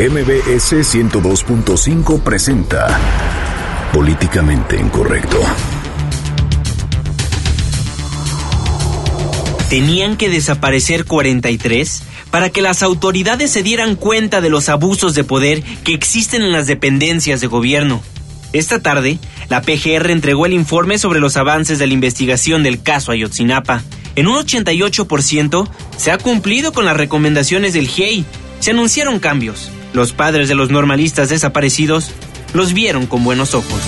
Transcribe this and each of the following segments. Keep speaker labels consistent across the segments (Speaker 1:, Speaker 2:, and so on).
Speaker 1: MBS 102.5 presenta Políticamente Incorrecto.
Speaker 2: Tenían que desaparecer 43 para que las autoridades se dieran cuenta de los abusos de poder que existen en las dependencias de gobierno. Esta tarde, la PGR entregó el informe sobre los avances de la investigación del caso Ayotzinapa. En un 88% se ha cumplido con las recomendaciones del GIEI. Se anunciaron cambios. Los padres de los normalistas desaparecidos los vieron con buenos ojos.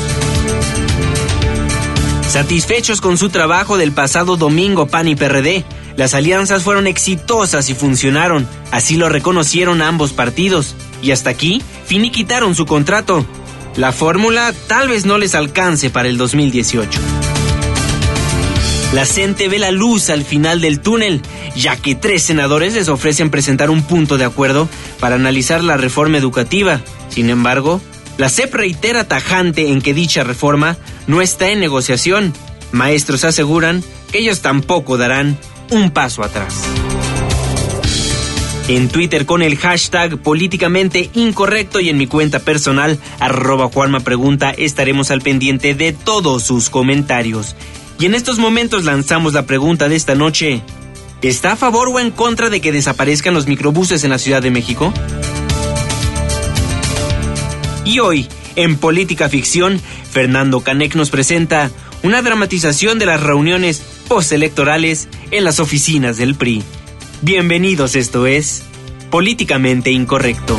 Speaker 2: Satisfechos con su trabajo del pasado domingo PAN y PRD, las alianzas fueron exitosas y funcionaron, así lo reconocieron ambos partidos, y hasta aquí finiquitaron su contrato. La fórmula tal vez no les alcance para el 2018. La CENTE ve la luz al final del túnel, ya que tres senadores les ofrecen presentar un punto de acuerdo para analizar la reforma educativa. Sin embargo, la CEP reitera tajante en que dicha reforma no está en negociación. Maestros aseguran que ellos tampoco darán un paso atrás. En Twitter con el hashtag políticamente incorrecto y en mi cuenta personal arroba Juanma Pregunta estaremos al pendiente de todos sus comentarios. Y en estos momentos lanzamos la pregunta de esta noche. ¿Está a favor o en contra de que desaparezcan los microbuses en la Ciudad de México? Y hoy, en Política Ficción, Fernando Canek nos presenta una dramatización de las reuniones postelectorales en las oficinas del PRI. Bienvenidos, esto es Políticamente Incorrecto.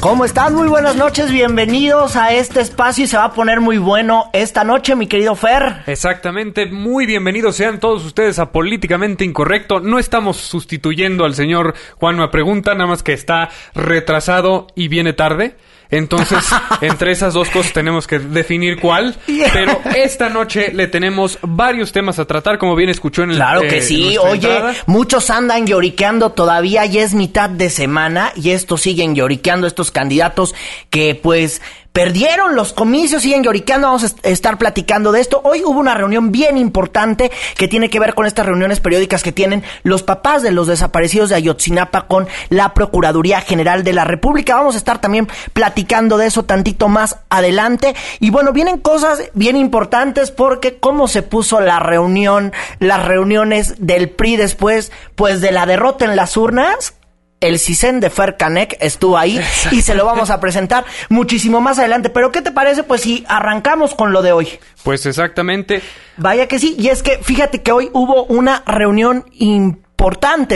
Speaker 3: ¿Cómo están? Muy buenas noches, bienvenidos a este espacio y se va a poner muy bueno esta noche, mi querido Fer.
Speaker 4: Exactamente, muy bienvenidos sean todos ustedes a Políticamente Incorrecto. No estamos sustituyendo al señor Juan Me Pregunta, nada más que está retrasado y viene tarde. Entonces, entre esas dos cosas tenemos que definir cuál. Pero esta noche le tenemos varios temas a tratar, como bien escuchó en el
Speaker 3: Claro que
Speaker 4: eh,
Speaker 3: sí. Oye,
Speaker 4: entrada.
Speaker 3: muchos andan lloriqueando todavía, ya es mitad de semana y estos siguen lloriqueando, estos candidatos que pues perdieron los comicios, siguen lloriqueando, vamos a est- estar platicando de esto. Hoy hubo una reunión bien importante que tiene que ver con estas reuniones periódicas que tienen los papás de los desaparecidos de Ayotzinapa con la Procuraduría General de la República. Vamos a estar también platicando de eso tantito más adelante. Y bueno, vienen cosas bien importantes porque cómo se puso la reunión, las reuniones del PRI después, pues de la derrota en las urnas. El CISEN de Fer Canek estuvo ahí y se lo vamos a presentar muchísimo más adelante. Pero ¿qué te parece? Pues si arrancamos con lo de hoy.
Speaker 4: Pues exactamente.
Speaker 3: Vaya que sí, y es que fíjate que hoy hubo una reunión importante,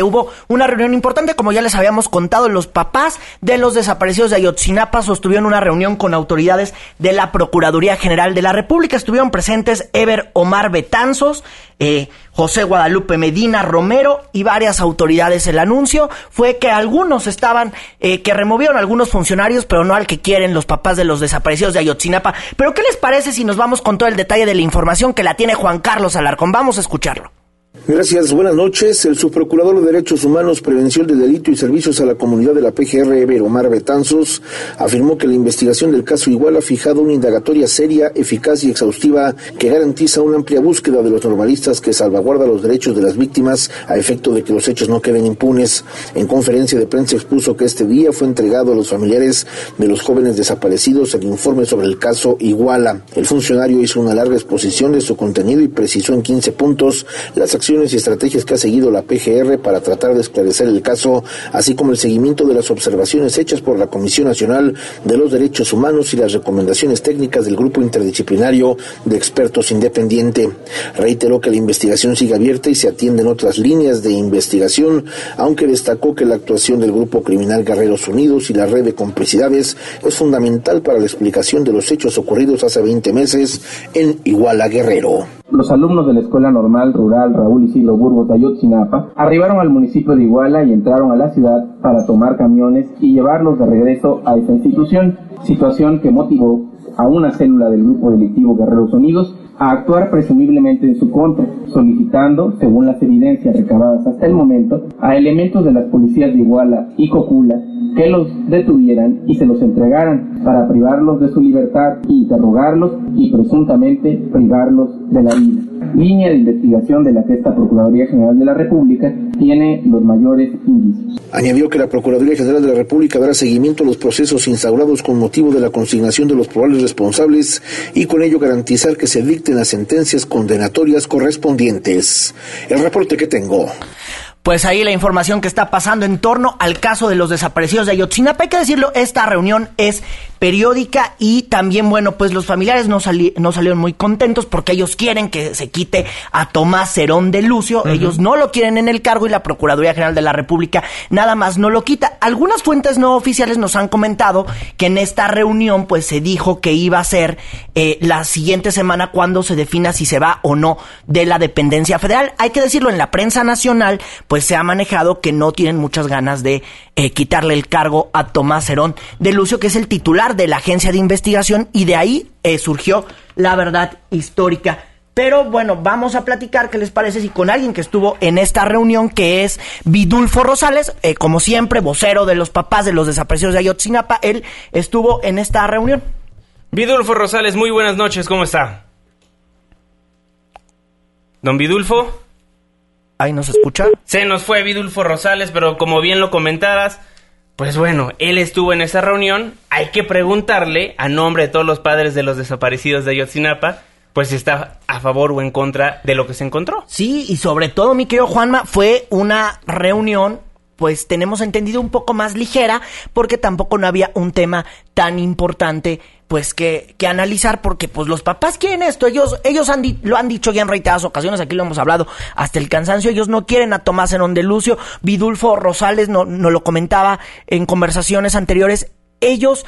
Speaker 3: hubo una reunión importante, como ya les habíamos contado, los papás de los desaparecidos de Ayotzinapa sostuvieron una reunión con autoridades de la Procuraduría General de la República, estuvieron presentes Ever Omar Betanzos, eh, José Guadalupe Medina Romero y varias autoridades. El anuncio fue que algunos estaban, eh, que removieron algunos funcionarios, pero no al que quieren los papás de los desaparecidos de Ayotzinapa. Pero ¿qué les parece si nos vamos con todo el detalle de la información que la tiene Juan Carlos Alarcón? Vamos a escucharlo.
Speaker 5: Gracias, buenas noches. El subprocurador de Derechos Humanos, Prevención de Delito y Servicios a la Comunidad de la PGR, Omar Betanzos, afirmó que la investigación del caso Igual ha fijado una indagatoria seria, eficaz y exhaustiva que garantiza una amplia búsqueda de los normalistas que salvaguarda los derechos de las víctimas a efecto de que los hechos no queden impunes. En conferencia de prensa expuso que este día fue entregado a los familiares de los jóvenes desaparecidos el informe sobre el caso Iguala. El funcionario hizo una larga exposición de su contenido y precisó en 15 puntos las acciones acciones y estrategias que ha seguido la PGR para tratar de esclarecer el caso, así como el seguimiento de las observaciones hechas por la Comisión Nacional de los Derechos Humanos y las recomendaciones técnicas del Grupo Interdisciplinario de Expertos Independiente. Reiteró que la investigación sigue abierta y se atienden otras líneas de investigación, aunque destacó que la actuación del Grupo Criminal Guerreros Unidos y la red de complicidades es fundamental para la explicación de los hechos ocurridos hace 20 meses en Iguala Guerrero.
Speaker 6: Los alumnos de la Escuela Normal Rural Raúl Isidro Burgos de arribaron al municipio de Iguala y entraron a la ciudad para tomar camiones y llevarlos de regreso a esa institución, situación que motivó a una célula del grupo delictivo Guerreros Unidos a actuar presumiblemente en su contra, solicitando, según las evidencias recabadas hasta el momento, a elementos de las policías de Iguala y Cocula que los detuvieran y se los entregaran para privarlos de su libertad, interrogarlos y presuntamente privarlos de la vida. Línea de investigación de la que esta Procuraduría General de la República tiene los mayores indicios.
Speaker 5: Añadió que la Procuraduría General de la República dará seguimiento a los procesos instaurados con motivo de la consignación de los probables responsables y con ello garantizar que se dicten las sentencias condenatorias correspondientes. El reporte que tengo
Speaker 3: pues ahí la información que está pasando en torno al caso de los desaparecidos de Ayotzinapa. Hay que decirlo, esta reunión es periódica y también, bueno, pues los familiares no, no salieron muy contentos porque ellos quieren que se quite a Tomás Cerón de Lucio. Ellos no lo quieren en el cargo y la Procuraduría General de la República nada más no lo quita. Algunas fuentes no oficiales nos han comentado que en esta reunión pues se dijo que iba a ser eh, la siguiente semana cuando se defina si se va o no de la dependencia federal. Hay que decirlo, en la prensa nacional pues se ha manejado que no tienen muchas ganas de eh, quitarle el cargo a Tomás Herón de Lucio, que es el titular de la agencia de investigación, y de ahí eh, surgió la verdad histórica. Pero bueno, vamos a platicar qué les parece si con alguien que estuvo en esta reunión, que es Vidulfo Rosales, eh, como siempre, vocero de los papás de los desaparecidos de Ayotzinapa, él estuvo en esta reunión.
Speaker 2: Vidulfo Rosales, muy buenas noches, ¿cómo está? Don Vidulfo.
Speaker 3: Ahí nos escucha.
Speaker 2: Se nos fue Vidulfo Rosales, pero como bien lo comentaras, pues bueno, él estuvo en esa reunión. Hay que preguntarle, a nombre de todos los padres de los desaparecidos de Ayotzinapa, pues si está a favor o en contra de lo que se encontró.
Speaker 3: Sí, y sobre todo, mi querido Juanma, fue una reunión pues tenemos entendido un poco más ligera porque tampoco no había un tema tan importante pues que, que analizar porque pues los papás quieren esto, ellos, ellos han lo han dicho ya en reiteradas ocasiones, aquí lo hemos hablado hasta el cansancio, ellos no quieren a Tomás Enón de Lucio, Vidulfo Rosales no, no lo comentaba en conversaciones anteriores, ellos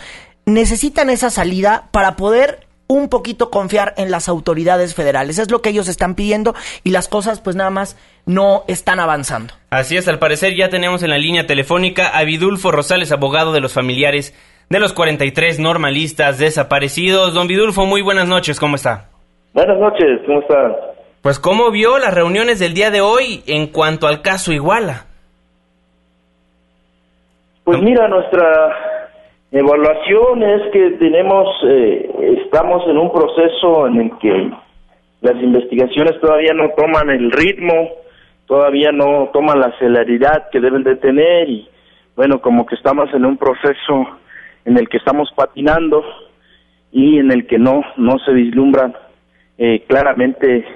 Speaker 3: necesitan esa salida para poder un poquito confiar en las autoridades federales. Es lo que ellos están pidiendo y las cosas pues nada más no están avanzando.
Speaker 2: Así es, al parecer ya tenemos en la línea telefónica a Vidulfo Rosales, abogado de los familiares de los 43 normalistas desaparecidos. Don Vidulfo, muy buenas noches, ¿cómo está?
Speaker 7: Buenas noches, ¿cómo está?
Speaker 2: Pues, ¿cómo vio las reuniones del día de hoy en cuanto al caso Iguala?
Speaker 7: Pues mira, nuestra evaluación es que tenemos, eh, estamos en un proceso en el que las investigaciones todavía no toman el ritmo, todavía no toman la celeridad que deben de tener y bueno, como que estamos en un proceso en el que estamos patinando y en el que no no se vislumbra eh, claramente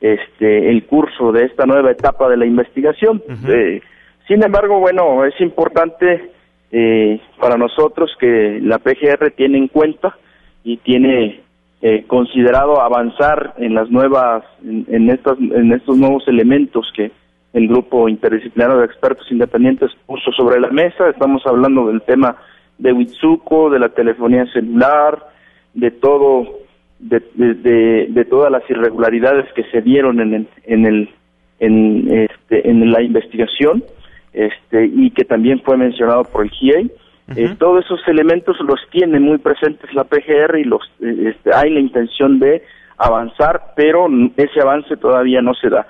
Speaker 7: este el curso de esta nueva etapa de la investigación. Eh, sin embargo, bueno, es importante eh, para nosotros que la PGR tiene en cuenta y tiene considerado avanzar en las nuevas en, estas en estos nuevos elementos que el grupo interdisciplinario de expertos independientes puso sobre la mesa. Estamos hablando del tema de Witsuko, de la telefonía celular, de todo, de, de, todas las irregularidades que se dieron en el, en el, en este, en la investigación, este, y que también fue mencionado por el GIEI. Eh, todos esos elementos los tiene muy presentes la PGR y los eh, este, hay la intención de avanzar, pero ese avance todavía no se da.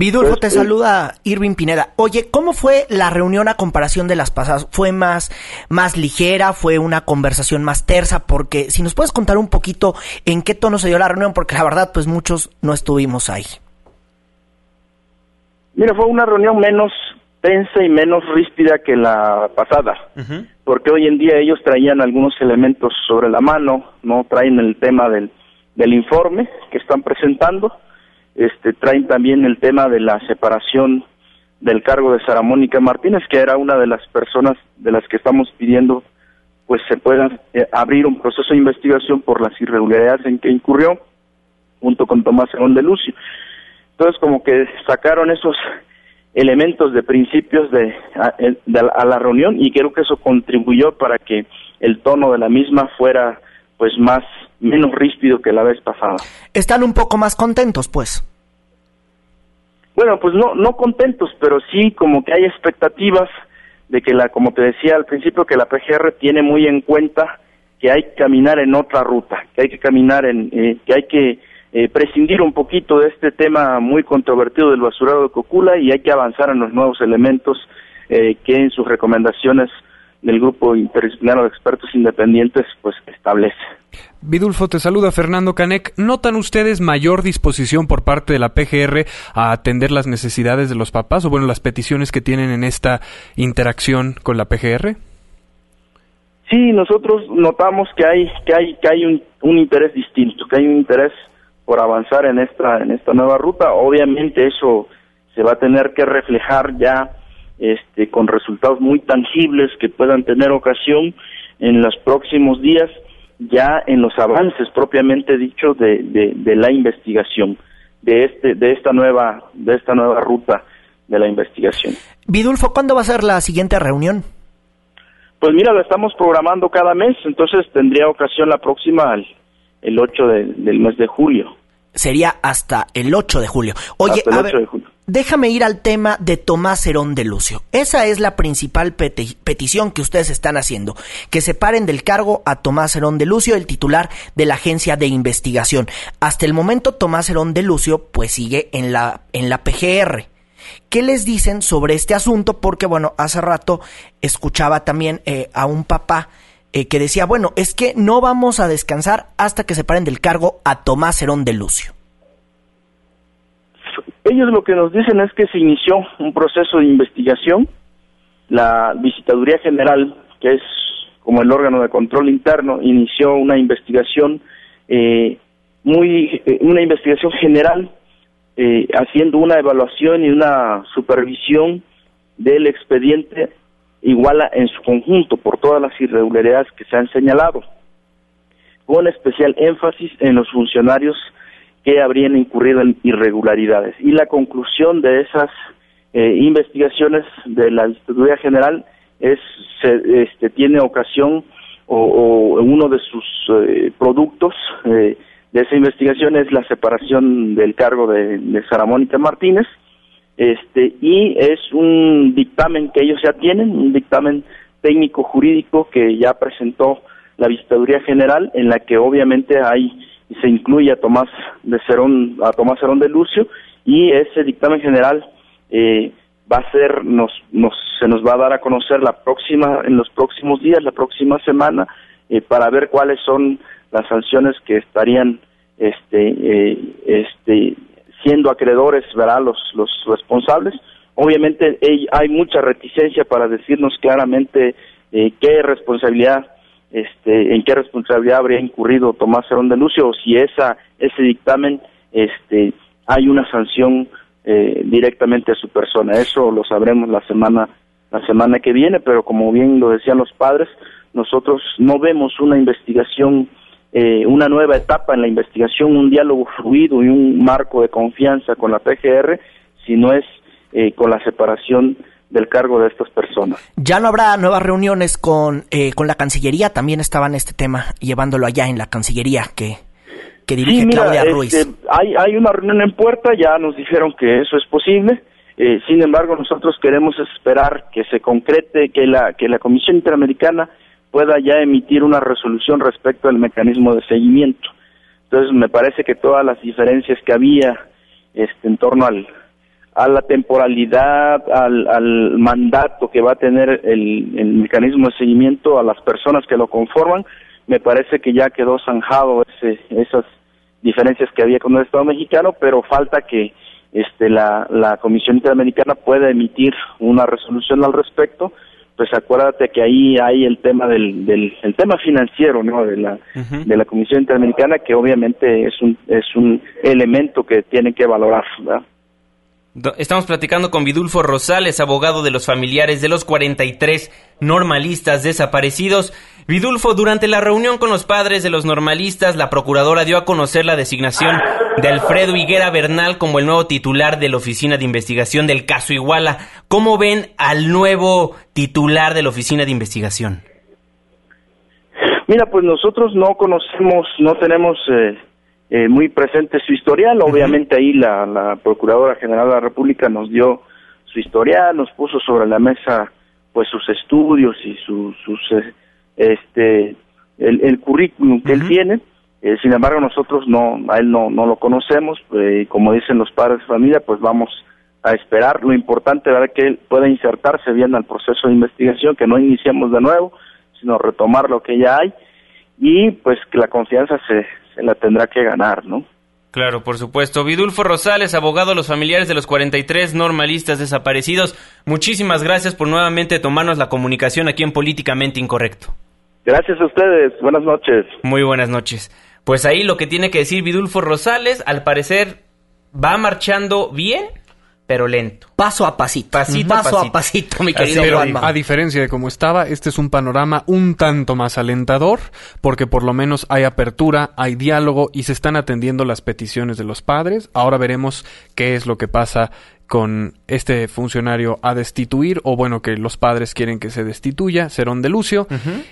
Speaker 3: Vidulfo, te saluda Irving Pineda. Oye, ¿cómo fue la reunión a comparación de las pasadas? ¿Fue más, más ligera? ¿Fue una conversación más tersa? Porque si nos puedes contar un poquito en qué tono se dio la reunión, porque la verdad, pues muchos no estuvimos ahí.
Speaker 7: Mira, fue una reunión menos tensa y menos ríspida que la pasada, porque hoy en día ellos traían algunos elementos sobre la mano, no traen el tema del, del informe que están presentando, este, traen también el tema de la separación del cargo de Sara Mónica Martínez, que era una de las personas de las que estamos pidiendo pues se pueda eh, abrir un proceso de investigación por las irregularidades en que incurrió junto con Tomás Herón de Lucio. Entonces como que sacaron esos elementos de principios de a, la reunión y creo que eso contribuyó para que el tono de la misma fuera pues más menos ríspido que la vez pasada.
Speaker 3: Están un poco más contentos, pues.
Speaker 7: Bueno, pues no no contentos, pero sí como que hay expectativas de que la como te decía al principio que la PGR tiene muy en cuenta que hay que caminar en otra ruta, que hay que caminar en eh, que hay que eh, prescindir un poquito de este tema muy controvertido del basurado de Cocula y hay que avanzar en los nuevos elementos eh, que en sus recomendaciones del grupo interdisciplinario de expertos independientes pues establece.
Speaker 4: Vidulfo, te saluda Fernando Canec. ¿Notan ustedes mayor disposición por parte de la PGR a atender las necesidades de los papás o bueno, las peticiones que tienen en esta interacción con la PGR?
Speaker 7: Sí, nosotros notamos que hay que hay que hay un, un interés distinto, que hay un interés por avanzar en esta en esta nueva ruta. Obviamente eso se va a tener que reflejar ya este, con resultados muy tangibles que puedan tener ocasión en los próximos días, ya en los avances propiamente dicho de, de, la investigación de este de esta nueva de esta nueva ruta de la investigación.
Speaker 3: Vidulfo, ¿cuándo va a ser la siguiente reunión?
Speaker 7: Pues mira, la estamos programando cada mes, entonces tendría ocasión la próxima el, el 8 del mes de julio.
Speaker 3: Sería hasta el 8 de julio. Oye, a ver, de julio déjame ir al tema de Tomás Herón de Lucio. Esa es la principal petición que ustedes están haciendo, que separen del cargo a Tomás Herón de Lucio, el titular de la agencia de investigación. Hasta el momento Tomás Herón de Lucio pues sigue en la, en la PGR. ¿Qué les dicen sobre este asunto? Porque bueno, hace rato escuchaba también eh, a un papá eh, que decía, bueno, es que no vamos a descansar hasta que separen del cargo a Tomás Herón de Lucio.
Speaker 7: Ellos lo que nos dicen es que se inició un proceso de investigación. La Visitaduría General, que es como el órgano de control interno, inició una investigación eh, muy, eh, una investigación general, eh, haciendo una evaluación y una supervisión del expediente iguala en su conjunto por todas las irregularidades que se han señalado, con especial énfasis en los funcionarios que habrían incurrido en irregularidades. Y la conclusión de esas eh, investigaciones de la Institución General es se, este, tiene ocasión o, uno de sus eh, productos eh, de esa investigación es la separación del cargo de, de Sara Mónica Martínez este y es un dictamen que ellos ya tienen un dictamen técnico jurídico que ya presentó la Visitaduría General en la que obviamente hay y se incluye a Tomás de Cerón, a Tomás Cerón de Lucio y ese dictamen general eh, va a ser nos, nos se nos va a dar a conocer la próxima en los próximos días, la próxima semana eh, para ver cuáles son las sanciones que estarían este eh, este siendo acreedores, ¿verdad? los los responsables. Obviamente hay mucha reticencia para decirnos claramente qué responsabilidad este, en qué responsabilidad habría incurrido Tomás Herón de Lucio o si esa ese dictamen este hay una sanción eh, directamente a su persona. Eso lo sabremos la semana la semana que viene pero como bien lo decían los padres nosotros no vemos una investigación eh, una nueva etapa en la investigación un diálogo fluido y un marco de confianza con la PGR si no es eh, con la separación del cargo de estas personas.
Speaker 3: Ya no habrá nuevas reuniones con, eh, con la Cancillería, también estaban este tema llevándolo allá en la Cancillería que, que dirige Claudia Ruiz.
Speaker 7: Este, hay, hay una reunión en puerta, ya nos dijeron que eso es posible. Eh, sin embargo, nosotros queremos esperar que se concrete, que la, que la Comisión Interamericana pueda ya emitir una resolución respecto al mecanismo de seguimiento. Entonces, me parece que todas las diferencias que había este, en torno al, a la temporalidad, al, mandato que va a tener el, mecanismo de seguimiento a las personas que lo conforman, me parece que ya quedó zanjado ese, esas diferencias que había con el Estado mexicano, pero falta que este, la, la Comisión Interamericana pueda emitir una resolución al respecto, pues acuérdate que ahí hay el tema del, del el tema financiero, ¿no? De la de la Comisión Interamericana que obviamente es un es un elemento que tienen que valorar, ¿verdad?
Speaker 2: Estamos platicando con Vidulfo Rosales, abogado de los familiares de los 43 normalistas desaparecidos. Vidulfo, durante la reunión con los padres de los normalistas, la procuradora dio a conocer la designación de Alfredo Higuera Bernal como el nuevo titular de la Oficina de Investigación del caso Iguala. ¿Cómo ven al nuevo titular de la Oficina de Investigación?
Speaker 7: Mira, pues nosotros no conocemos, no tenemos eh, eh, muy presente su historial. Obviamente ahí la, la Procuradora General de la República nos dio su historial, nos puso sobre la mesa pues sus estudios y sus eh, este el, el currículum que él tiene. Eh, sin embargo, nosotros no a él no no lo conocemos y como dicen los padres de familia, pues vamos a esperar. Lo importante es que él pueda insertarse bien al proceso de investigación, que no iniciemos de nuevo, sino retomar lo que ya hay y pues que la confianza se, se la tendrá que ganar, ¿no?
Speaker 2: Claro, por supuesto. Vidulfo Rosales, abogado de los familiares de los 43 normalistas desaparecidos, muchísimas gracias por nuevamente tomarnos la comunicación aquí en Políticamente Incorrecto.
Speaker 7: Gracias a ustedes, buenas noches.
Speaker 2: Muy buenas noches. Pues ahí lo que tiene que decir Vidulfo Rosales, al parecer va marchando bien, pero lento.
Speaker 3: Paso a pasito.
Speaker 2: Pasito
Speaker 3: paso
Speaker 2: a pasito.
Speaker 3: a pasito, mi querido
Speaker 4: Pero
Speaker 3: Juanma.
Speaker 4: a diferencia de cómo estaba, este es un panorama un tanto más alentador, porque por lo menos hay apertura, hay diálogo y se están atendiendo las peticiones de los padres. Ahora veremos qué es lo que pasa con este funcionario a destituir, o bueno, que los padres quieren que se destituya, Cerón de Lucio,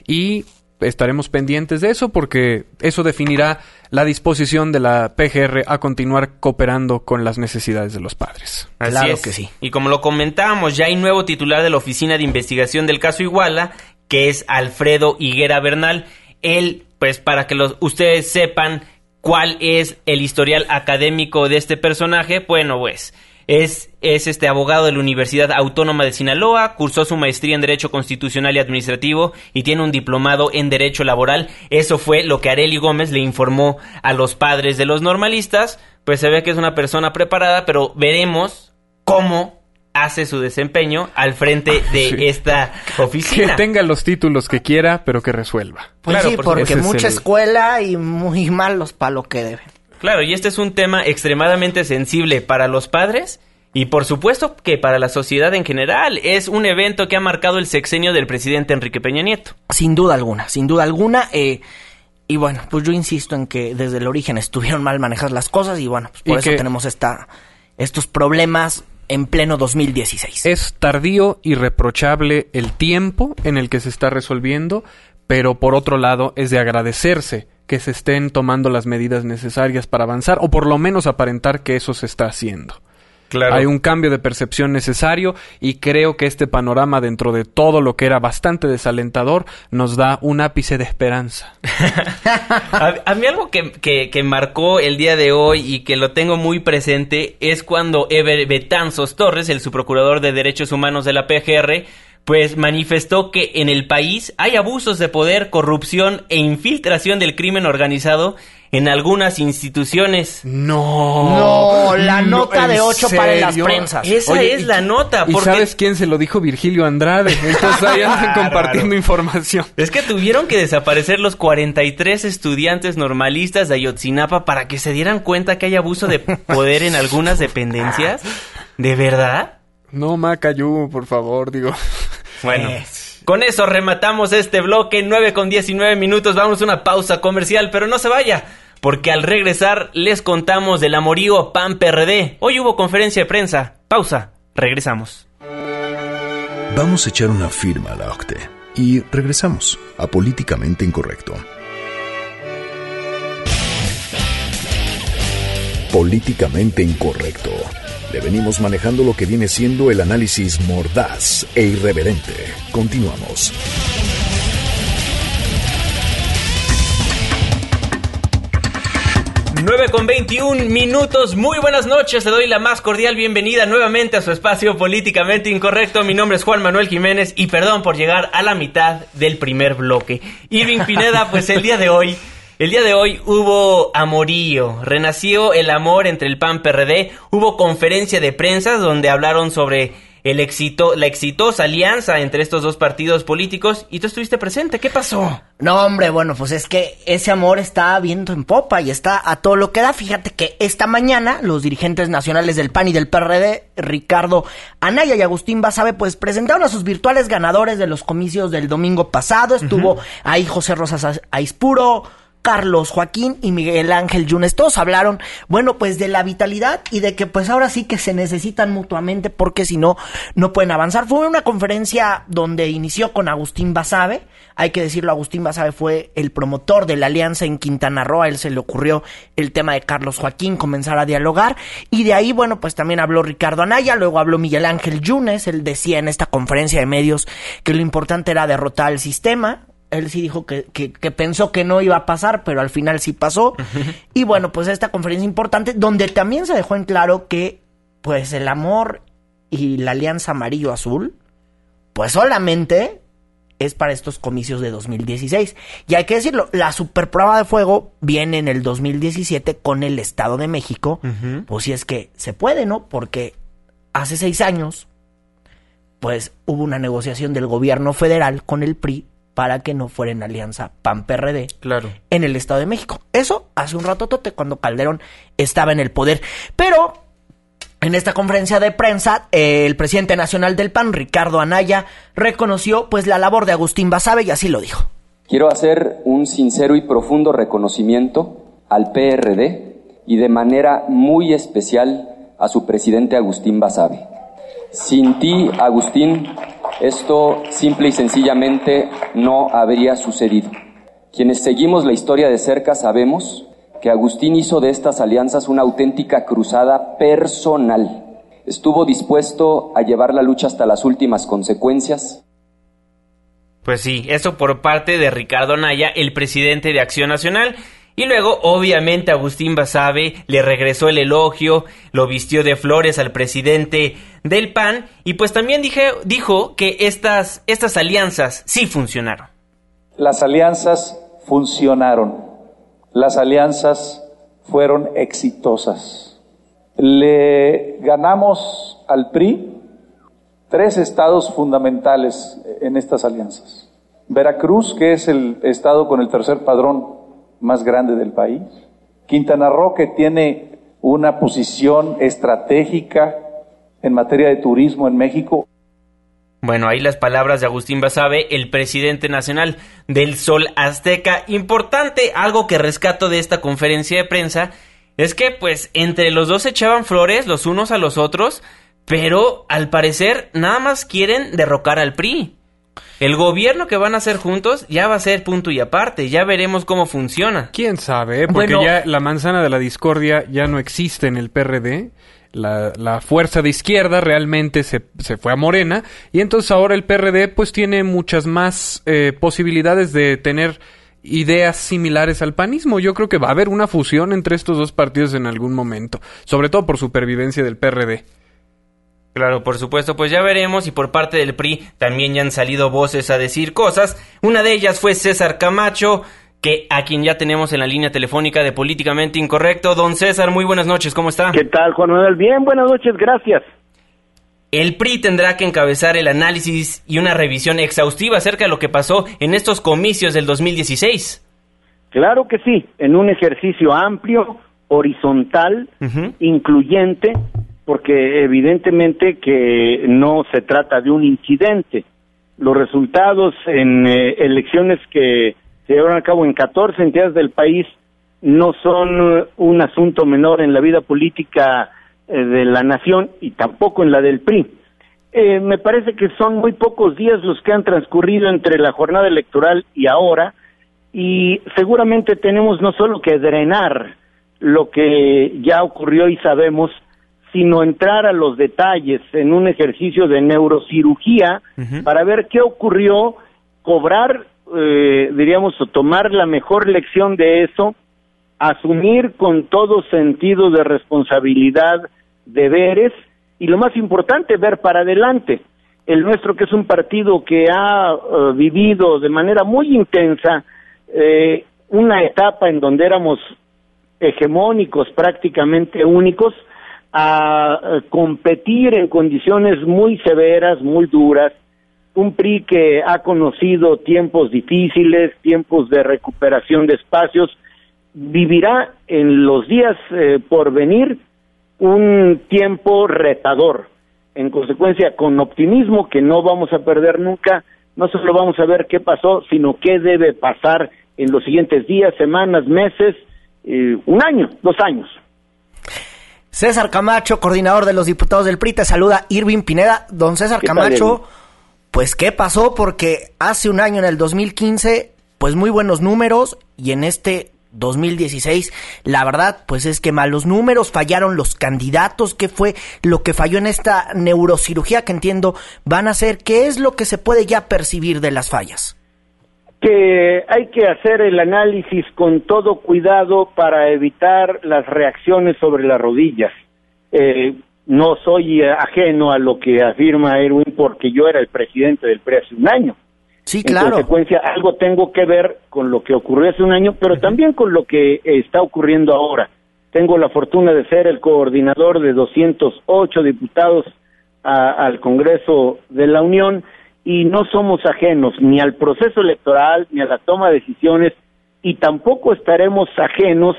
Speaker 4: y estaremos pendientes de eso porque eso definirá la disposición de la PGR a continuar cooperando con las necesidades de los padres.
Speaker 2: Así
Speaker 3: Claro
Speaker 2: es.
Speaker 3: que sí.
Speaker 2: Y como lo comentábamos, ya hay nuevo titular de la Oficina de Investigación del caso Iguala, que es Alfredo Higuera Bernal. Él, pues para que los, ustedes sepan cuál es el historial académico de este personaje, bueno, pues es, es este abogado de la Universidad Autónoma de Sinaloa, cursó su maestría en Derecho Constitucional y Administrativo y tiene un diplomado en Derecho Laboral. Eso fue lo que Areli Gómez le informó a los padres de los normalistas. Pues se ve que es una persona preparada, pero veremos cómo hace su desempeño al frente de
Speaker 4: Sí.
Speaker 2: esta
Speaker 4: Que
Speaker 2: oficina.
Speaker 4: tenga los títulos que quiera, pero que resuelva.
Speaker 3: Pues
Speaker 2: Claro,
Speaker 3: sí,
Speaker 2: por
Speaker 3: porque mucha
Speaker 4: es el-
Speaker 3: escuela y muy malos para lo que deben.
Speaker 2: Claro, y este es un tema extremadamente sensible para los padres y por supuesto que para la sociedad en general. Es un evento que ha marcado el sexenio del presidente Enrique Peña Nieto.
Speaker 3: Sin duda alguna, sin duda alguna. eh, y bueno, pues yo insisto en que desde el origen estuvieron mal manejadas las cosas y bueno, pues por
Speaker 4: Y
Speaker 3: eso
Speaker 4: que-
Speaker 3: tenemos esta, estos problemas en pleno 2016.
Speaker 4: Es tardío y reprochable el tiempo en el que se está resolviendo, pero por otro lado es de agradecerse que se estén tomando las medidas necesarias para avanzar o por lo menos aparentar que eso se está haciendo.
Speaker 2: Claro.
Speaker 4: Hay un cambio de percepción necesario y creo que este panorama dentro de todo lo que era bastante desalentador nos da un ápice de esperanza.
Speaker 2: A, a mí algo que, que- que marcó el día de hoy y que lo tengo muy presente es cuando Ever Betanzos Torres, el subprocurador de Derechos Humanos de la PGR, pues manifestó que en el país hay abusos de poder, corrupción e infiltración del crimen organizado en algunas instituciones.
Speaker 4: No.
Speaker 3: No, la nota
Speaker 4: ¿en
Speaker 3: de ocho para las prensas.
Speaker 2: Esa es
Speaker 4: ¿y
Speaker 2: la nota,
Speaker 4: ¿Y
Speaker 2: porque-
Speaker 4: sabes quién se lo dijo? Virgilio Andrade. Entonces ahí andan compartiendo información.
Speaker 2: Es que tuvieron que desaparecer los 43 estudiantes normalistas de Ayotzinapa para que se dieran cuenta que hay abuso de poder en algunas dependencias. ¿De verdad?
Speaker 4: No, Macayu, por favor, digo.
Speaker 2: Bueno, con eso rematamos este bloque, 9 con 19 minutos, vamos a una pausa comercial, pero no se vaya, porque al regresar les contamos del amorío PAN PRD. Hoy hubo conferencia de prensa. Pausa, regresamos.
Speaker 1: Vamos a echar una firma a la OCTE y regresamos a Políticamente Incorrecto. Políticamente Incorrecto. Le venimos manejando lo que viene siendo el análisis mordaz e irreverente. Continuamos.
Speaker 2: Nueve con 21 minutos, muy buenas noches, le doy la más cordial bienvenida nuevamente a su espacio políticamente incorrecto. Mi nombre es Juan Manuel Jiménez y perdón por llegar a la mitad del primer bloque. Irving Pineda, pues el día de hoy, el día de hoy hubo amorío, renació el amor entre el PAN PRD, hubo conferencia de prensa donde hablaron sobre el éxito, la exitosa alianza entre estos dos partidos políticos y tú estuviste presente. ¿Qué pasó?
Speaker 3: No, hombre, bueno, pues es que ese amor está viendo en popa y está a todo lo que da. Fíjate que esta mañana los dirigentes nacionales del PAN y del PRD, Ricardo Anaya y Agustín Basabe, pues presentaron a sus virtuales ganadores de los comicios del domingo pasado. Estuvo ahí José Rosas Aispuro, Carlos Joaquín y Miguel Ángel Yunes. Todos hablaron, bueno, pues de la vitalidad y de que pues ahora sí que se necesitan mutuamente porque si no, no pueden avanzar. Fue una conferencia donde inició con Agustín Basabe. Hay que decirlo, Agustín Basabe fue el promotor de la alianza en Quintana Roo. A él se le ocurrió el tema de Carlos Joaquín, comenzar a dialogar. Y de ahí, bueno, pues también habló Ricardo Anaya, luego habló Miguel Ángel Yunes. Él decía en esta conferencia de medios que lo importante era derrotar el sistema él sí dijo que, que, pensó que no iba a pasar, pero al final sí pasó. Y bueno, pues esta conferencia importante, donde también se dejó en claro que, pues el amor y la alianza amarillo-azul, pues solamente es para estos comicios de 2016. Y hay que decirlo, la super prueba de fuego viene en el 2017 con el Estado de México. Pues si es que se puede, ¿no? Porque hace seis años, pues hubo una negociación del gobierno federal con el PRI para que no fuera en alianza PAN-PRD
Speaker 2: claro.
Speaker 3: en el Estado de México. Eso hace un rato tote cuando Calderón estaba en el poder. Pero en esta conferencia de prensa, el presidente nacional del PAN, Ricardo Anaya, reconoció pues la labor de Agustín Basabe y así lo dijo.
Speaker 8: Quiero hacer un sincero y profundo reconocimiento al PRD y de manera muy especial a su presidente Agustín Basabe. Sin ti, Agustín, esto simple y sencillamente no habría sucedido. Quienes seguimos la historia de cerca sabemos que Agustín hizo de estas alianzas una auténtica cruzada personal. Estuvo dispuesto a llevar la lucha hasta las últimas consecuencias.
Speaker 2: Pues sí, eso por parte de Ricardo Naya, el presidente de Acción Nacional. Y luego, obviamente, Agustín Basabe le regresó el elogio, lo vistió de flores al presidente del PAN y pues también dije, dijo que estas, estas alianzas sí funcionaron.
Speaker 9: Las alianzas funcionaron. Las alianzas fueron exitosas. Le ganamos al PRI tres estados fundamentales en estas alianzas. Veracruz, que es el estado con el tercer padrón más grande del país. Quintana Roo, que tiene una posición estratégica en materia de turismo en México.
Speaker 2: Bueno, ahí las palabras de Agustín Basabe, el presidente nacional del Sol Azteca. Importante, algo que rescato de esta conferencia de prensa, es que pues entre los dos echaban flores los unos a los otros, pero al parecer nada más quieren derrocar al PRI. El gobierno que van a hacer juntos ya va a ser punto y aparte, ya veremos cómo funciona.
Speaker 4: ¿Quién sabe? Eh? Porque ya la manzana de la discordia ya no existe en el PRD. La, fuerza de izquierda realmente se, se, fue a Morena y entonces ahora el PRD pues tiene muchas más eh, posibilidades de tener ideas similares al panismo. Yo creo que va a haber una fusión entre estos dos partidos en algún momento, sobre todo por supervivencia del PRD.
Speaker 2: Claro, por supuesto, pues ya veremos y por parte del PRI también ya han salido voces a decir cosas. Una de ellas fue César Camacho, que a quien ya tenemos en la línea telefónica de Políticamente Incorrecto. Don César, muy buenas noches, ¿cómo está?
Speaker 10: ¿Qué tal, Juan Manuel? Bien, buenas noches, gracias.
Speaker 2: El PRI tendrá que encabezar el análisis y una revisión exhaustiva acerca de lo que pasó en estos comicios del 2016.
Speaker 10: Claro que sí, en un ejercicio amplio, horizontal, incluyente, porque evidentemente que no se trata de un incidente. Los resultados en eh, elecciones que se llevaron a cabo en 14 entidades del país no son un asunto menor en la vida política eh, de la nación y tampoco en la del PRI. Eh, me parece que son muy pocos días los que han transcurrido entre la jornada electoral y ahora y seguramente tenemos no solo que drenar lo que ya ocurrió y sabemos, sino entrar a los detalles en un ejercicio de neurocirugía para ver qué ocurrió, cobrar, eh, diríamos, o tomar la mejor lección de eso, asumir con todo sentido de responsabilidad deberes y lo más importante, ver para adelante. El nuestro, que es un partido que ha eh, vivido de manera muy intensa eh, una etapa en donde éramos hegemónicos, prácticamente únicos, a eh, competir en condiciones muy severas, muy duras, un PRI que ha conocido tiempos difíciles, tiempos de recuperación de espacios, vivirá en los días eh, por venir un tiempo retador. En consecuencia, con optimismo que no vamos a perder nunca, no solo vamos a ver qué pasó, sino qué debe pasar en los siguientes días, semanas, meses, eh, un año, dos años.
Speaker 3: César Camacho, coordinador de los diputados del PRI, te saluda Irving Pineda. Don César Camacho, pues ¿qué pasó? Porque hace un año, en el 2015, pues muy buenos números y en este 2016, la verdad, pues es que malos números, fallaron los candidatos, ¿qué fue lo que falló en esta neurocirugía que entiendo van a hacer? ¿Qué es lo que se puede ya percibir de las fallas?
Speaker 10: Que hay que hacer el análisis con todo cuidado para evitar las reacciones sobre las rodillas. Eh, no soy ajeno a lo que afirma Erwin porque yo era el presidente del PRE hace un año
Speaker 3: Sí, claro.
Speaker 10: En consecuencia, algo tengo que ver con lo que ocurrió hace un año, pero también con lo que está ocurriendo ahora. Tengo la fortuna de ser el coordinador de 208 diputados al Congreso de la Unión y no somos ajenos ni al proceso electoral ni a la toma de decisiones y tampoco estaremos ajenos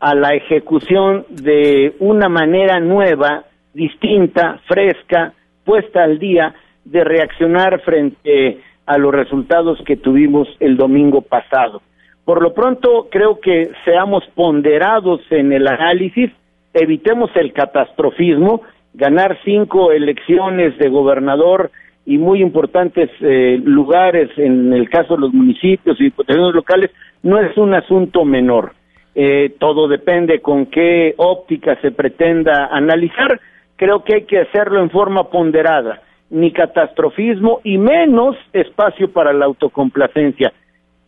Speaker 10: a la ejecución de una manera nueva, distinta, fresca, puesta al día de reaccionar frente a los resultados que tuvimos el domingo pasado. Por lo pronto, creo que seamos ponderados en el análisis, evitemos el catastrofismo, ganar cinco elecciones de gobernador y muy importantes eh, lugares en el caso de los municipios y diputaciones locales no es un asunto menor. Eh, todo depende con qué óptica se pretenda analizar. Creo que hay que hacerlo en forma ponderada ni catastrofismo y menos espacio para la autocomplacencia.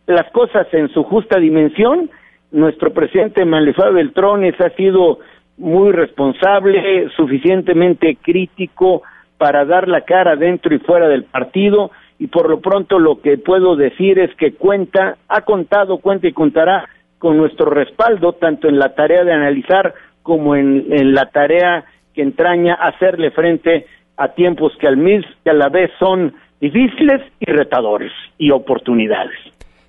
Speaker 10: Las cosas en su justa dimensión, nuestro presidente Manlefá Beltrones ha sido muy responsable, suficientemente crítico para dar la cara dentro y fuera del partido y por lo pronto lo que puedo decir es que cuenta, ha contado, cuenta y contará con nuestro respaldo tanto en la tarea de analizar como en, la tarea que entraña hacerle frente a tiempos que al, mis, que a la vez son difíciles y retadores y oportunidades.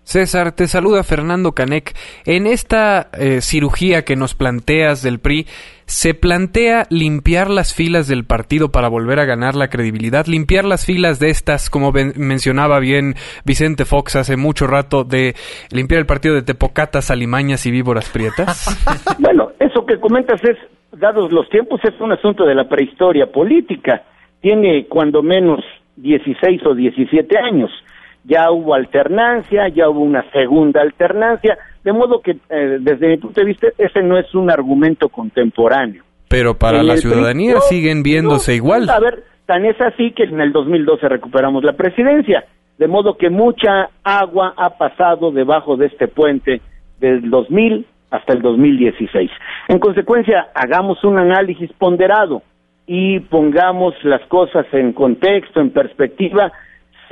Speaker 4: César, te saluda Fernando Canec. En esta eh, cirugía que nos planteas del PRI, ¿se plantea limpiar las filas del partido para volver a ganar la credibilidad? Limpiar las filas de estas, como mencionaba bien Vicente Fox hace mucho rato, de limpiar el partido de tepocatas, alimañas y víboras prietas?
Speaker 10: bueno, eso que comentas es, dados los tiempos, es un asunto de la prehistoria política tiene cuando menos 16 o 17 años. Ya hubo alternancia, ya hubo una segunda alternancia, de modo que eh, desde mi punto de vista ese no es un argumento contemporáneo.
Speaker 4: Pero para la ciudadanía siguen viéndose igual.
Speaker 10: A ver, tan es así que en el 2012 recuperamos la presidencia, de modo que mucha agua ha pasado debajo de este puente del 2000 hasta el 2016. En consecuencia, hagamos un análisis ponderado y pongamos las cosas en contexto, en perspectiva,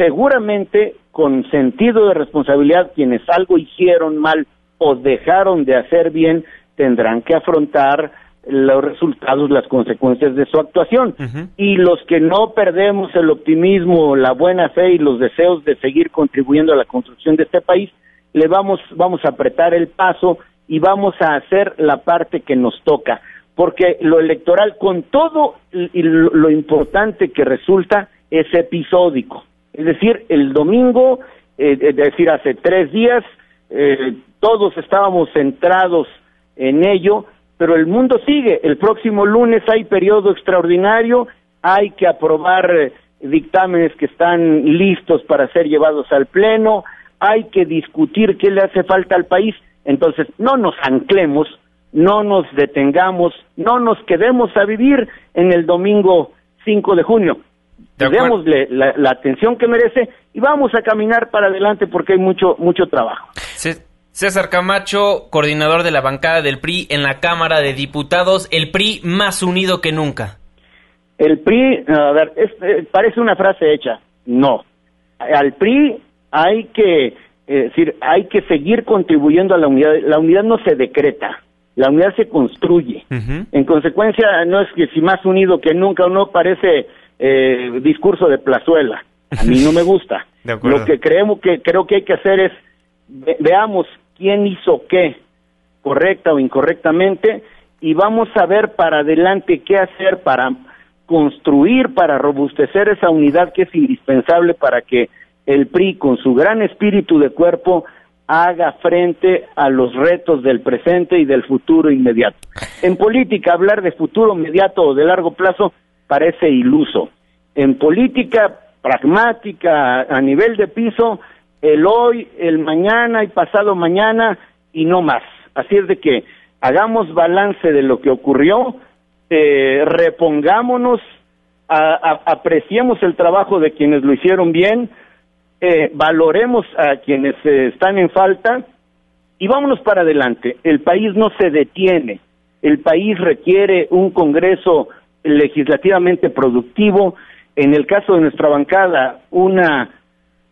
Speaker 10: seguramente con sentido de responsabilidad quienes algo hicieron mal o dejaron de hacer bien tendrán que afrontar los resultados, las consecuencias de su actuación. Y los que no perdemos el optimismo, la buena fe y los deseos de seguir contribuyendo a la construcción de este país, le vamos, vamos a apretar el paso y vamos a hacer la parte que nos toca porque lo electoral, con todo lo importante que resulta, es episódico. Es decir, el domingo, eh, es decir, hace tres días, eh, todos estábamos centrados en ello, pero el mundo sigue. El próximo lunes hay periodo extraordinario, hay que aprobar eh, dictámenes que están listos para ser llevados al Pleno, hay que discutir qué le hace falta al país. Entonces, no nos anclemos no nos detengamos, no nos quedemos a vivir en el domingo 5 de junio. Démosle la, atención que merece y vamos a caminar para adelante porque hay mucho, mucho trabajo.
Speaker 2: César Camacho, coordinador de la bancada del PRI en la Cámara de Diputados, el PRI más unido que nunca.
Speaker 10: El PRI, a ver, eh, parece una frase hecha. No. Al PRI hay que, eh, decir, hay que seguir contribuyendo a la unidad. La unidad no se decreta la unidad se construye. En consecuencia, no es que si más unido que nunca o no parece eh, discurso de plazuela. A mí no me gusta. Lo que creemos que creo que hay que hacer es veamos quién hizo qué, correcta o incorrectamente, y vamos a ver para adelante qué hacer para construir, para robustecer esa unidad que es indispensable para que el PRI, con su gran espíritu de cuerpo, haga frente a los retos del presente y del futuro inmediato. En política, hablar de futuro inmediato o de largo plazo parece iluso. En política pragmática, a nivel de piso, el hoy, el mañana y pasado mañana y no más. Así es de que hagamos balance de lo que ocurrió, eh, repongámonos, apreciemos el trabajo de quienes lo hicieron bien, eh, valoremos a quienes eh, están en falta y vámonos para adelante. El país no se detiene, el país requiere un Congreso legislativamente productivo. En el caso de nuestra bancada, una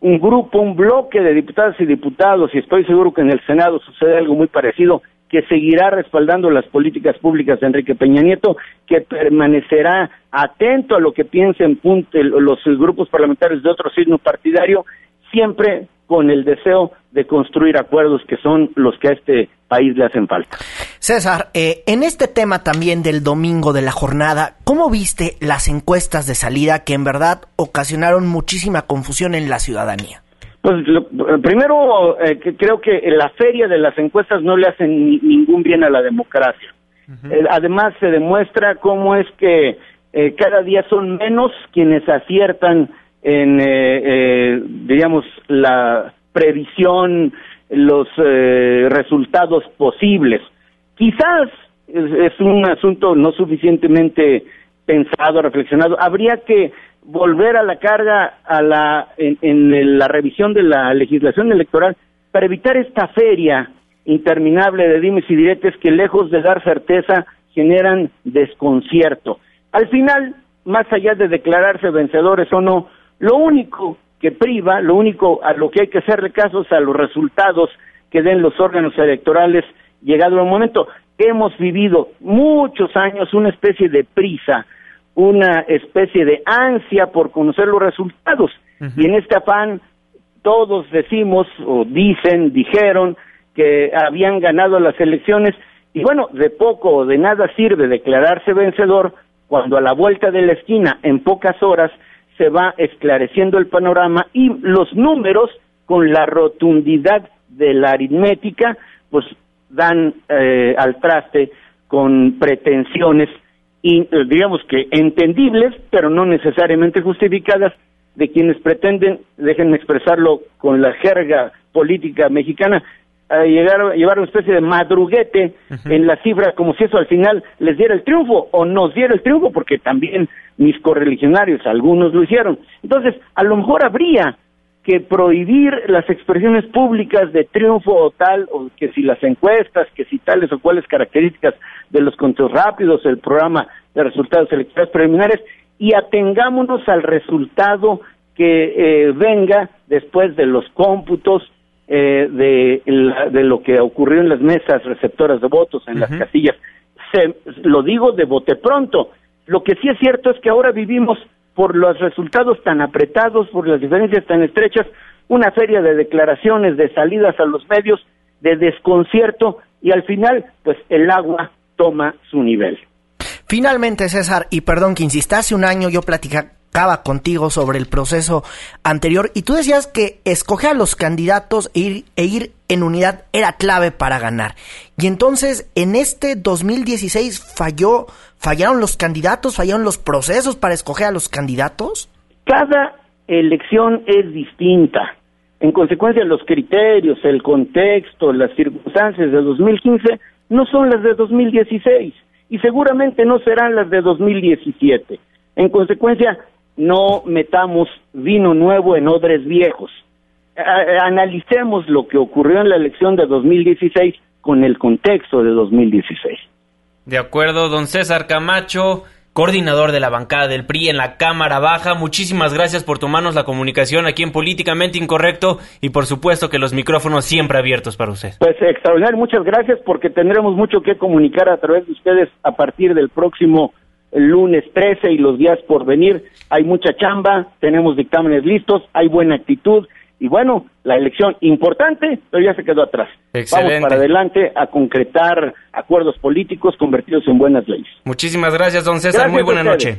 Speaker 10: un grupo, un bloque de diputadas y diputados, y estoy seguro que en el Senado sucede algo muy parecido, que seguirá respaldando las políticas públicas de Enrique Peña Nieto, que permanecerá atento a lo que piensen los grupos parlamentarios de otro signo partidario, siempre con el deseo de construir acuerdos que son los que a este país le hacen falta.
Speaker 3: César, eh, en este tema también del domingo de la jornada, ¿cómo viste las encuestas de salida que en verdad ocasionaron muchísima confusión en la ciudadanía?
Speaker 10: Pues primero, eh, creo que la feria de las encuestas no le hace ningún bien a la democracia. Eh, además, se demuestra cómo es que eh, cada día son menos quienes aciertan en, digamos, la previsión, los resultados posibles. Quizás es un asunto no suficientemente pensado, reflexionado. Habría que volver a la carga a la, en, la revisión de la legislación electoral para evitar esta feria interminable de dimes y diretes que lejos de dar certeza generan desconcierto. Al final, más allá de declararse vencedores o no, lo único que priva, lo único a lo que hay que hacerle caso es a los resultados que den los órganos electorales llegado el momento. Hemos vivido muchos años una especie de prisa una especie de ansia por conocer los resultados. Y en este afán todos decimos o dicen, dijeron que habían ganado las elecciones y bueno, de poco o de nada sirve declararse vencedor cuando a la vuelta de la esquina, en pocas horas, se va esclareciendo el panorama y los números, con la rotundidad de la aritmética, pues dan eh, al traste con pretensiones y eh, digamos que entendibles, pero no necesariamente justificadas, de quienes pretenden, déjenme expresarlo con la jerga política mexicana, a llegar, llevar una especie de madruguete en la cifra, como si eso al final les diera el triunfo o nos diera el triunfo, porque también mis correligionarios, algunos lo hicieron. Entonces, a lo mejor habría que prohibir las expresiones públicas de triunfo o tal, o que si las encuestas, que si tales o cuales características de los conteos rápidos, el programa de resultados electorales preliminares, y atengámonos al resultado que eh, venga después de los cómputos eh, de, de, lo que ocurrió en las mesas receptoras de votos, en las casillas. Se, lo digo de bote pronto. Lo que sí es cierto es que ahora vivimos por los resultados tan apretados, por las diferencias tan estrechas, una feria de declaraciones, de salidas a los medios, de desconcierto y al final, pues el agua toma su nivel.
Speaker 3: Finalmente, César, y perdón que insista, hace un año yo platicaba contigo sobre el proceso anterior y tú decías que escoger a los candidatos e ir, e ir en unidad era clave para ganar. Y entonces, en este 2016 falló, fallaron los candidatos, fallaron los procesos para escoger a los candidatos.
Speaker 10: Cada elección es distinta. En consecuencia, los criterios, el contexto, las circunstancias de 2015 no son las de 2016 y seguramente no serán las de 2017. En consecuencia, no metamos vino nuevo en odres viejos. analicemos lo que ocurrió en la elección de 2016 con el contexto de 2016.
Speaker 2: De acuerdo, don César Camacho. coordinador de la bancada del PRI en la Cámara Baja. Muchísimas gracias por tomarnos la comunicación aquí en Políticamente Incorrecto y por supuesto que los micrófonos siempre abiertos para usted.
Speaker 10: Pues extraordinario, muchas gracias porque tendremos mucho que comunicar a través de ustedes a partir del próximo lunes 13 y los días por venir. Hay mucha chamba, tenemos dictámenes listos, hay buena actitud y bueno, la elección importante, pero ya se quedó atrás.
Speaker 2: Excelente.
Speaker 10: Vamos para adelante a concretar acuerdos políticos convertidos en buenas leyes.
Speaker 2: Muchísimas gracias, don César.
Speaker 10: Gracias
Speaker 2: Muy buena noche.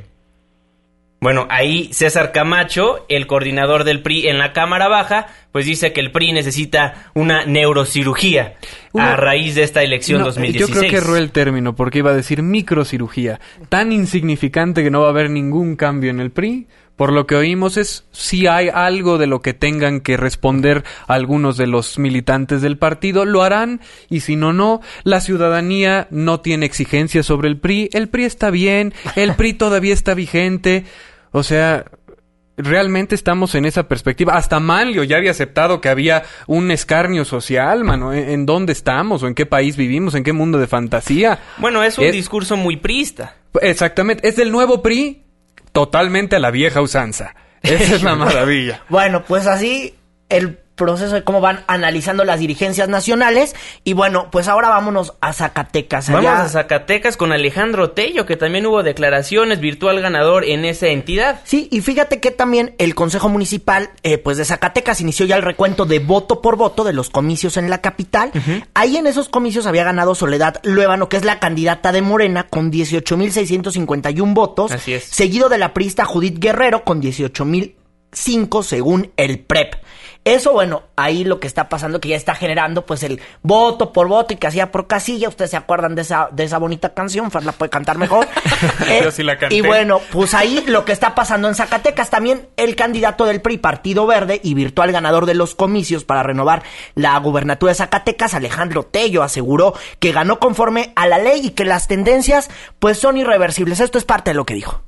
Speaker 2: Bueno, ahí César Camacho, el coordinador del PRI en la Cámara Baja, pues dice que el PRI necesita una neurocirugía
Speaker 4: Una-
Speaker 2: a raíz de esta elección
Speaker 4: No,
Speaker 2: 2016.
Speaker 4: Yo creo que erró el término porque iba a decir microcirugía. Tan insignificante que no va a haber ningún cambio en el PRI. Por lo que oímos es si hay algo de lo que tengan que responder algunos de los militantes del partido, lo harán y si no, no. La ciudadanía no tiene exigencias sobre el PRI. El PRI está bien, el PRI todavía está vigente. O sea, realmente estamos en esa perspectiva. Hasta Manlio ya había aceptado que había un escarnio social, mano. ¿En, en dónde estamos o en qué país vivimos? ¿En qué mundo de fantasía?
Speaker 2: Bueno, es un
Speaker 4: Es-
Speaker 2: discurso muy prista.
Speaker 4: Exactamente. Es del nuevo PRI totalmente a la vieja usanza. Esa es la maravilla.
Speaker 3: Bueno, pues así el proceso de cómo van analizando las dirigencias nacionales. Y bueno, pues ahora vámonos a Zacatecas.
Speaker 2: Vamos
Speaker 3: allá-
Speaker 2: a Zacatecas con Alejandro Tello, que también hubo declaraciones, virtual ganador en esa entidad.
Speaker 3: Sí, y fíjate que también el Consejo Municipal eh, pues de Zacatecas inició ya el recuento de voto por voto de los comicios en la capital. Ahí en esos comicios había ganado Soledad Luébano, que es la candidata de Morena, con 18.651 votos.
Speaker 2: Así es.
Speaker 3: Seguido de la priista Judith Guerrero, con 18.005 según el PREP. Eso, bueno, ahí lo que está pasando que ya está generando pues el voto por voto y casilla por casilla. Ustedes se acuerdan de esa, de esa bonita canción, Fer la puede cantar mejor. Eh,
Speaker 4: Yo sí la canté.
Speaker 3: Y bueno, pues ahí lo que está pasando en Zacatecas, también el candidato del PRI, Partido Verde, y virtual ganador de los comicios para renovar la gubernatura de Zacatecas, Alejandro Tello, aseguró que ganó conforme a la ley y que las tendencias pues son irreversibles. Esto es parte de lo que dijo.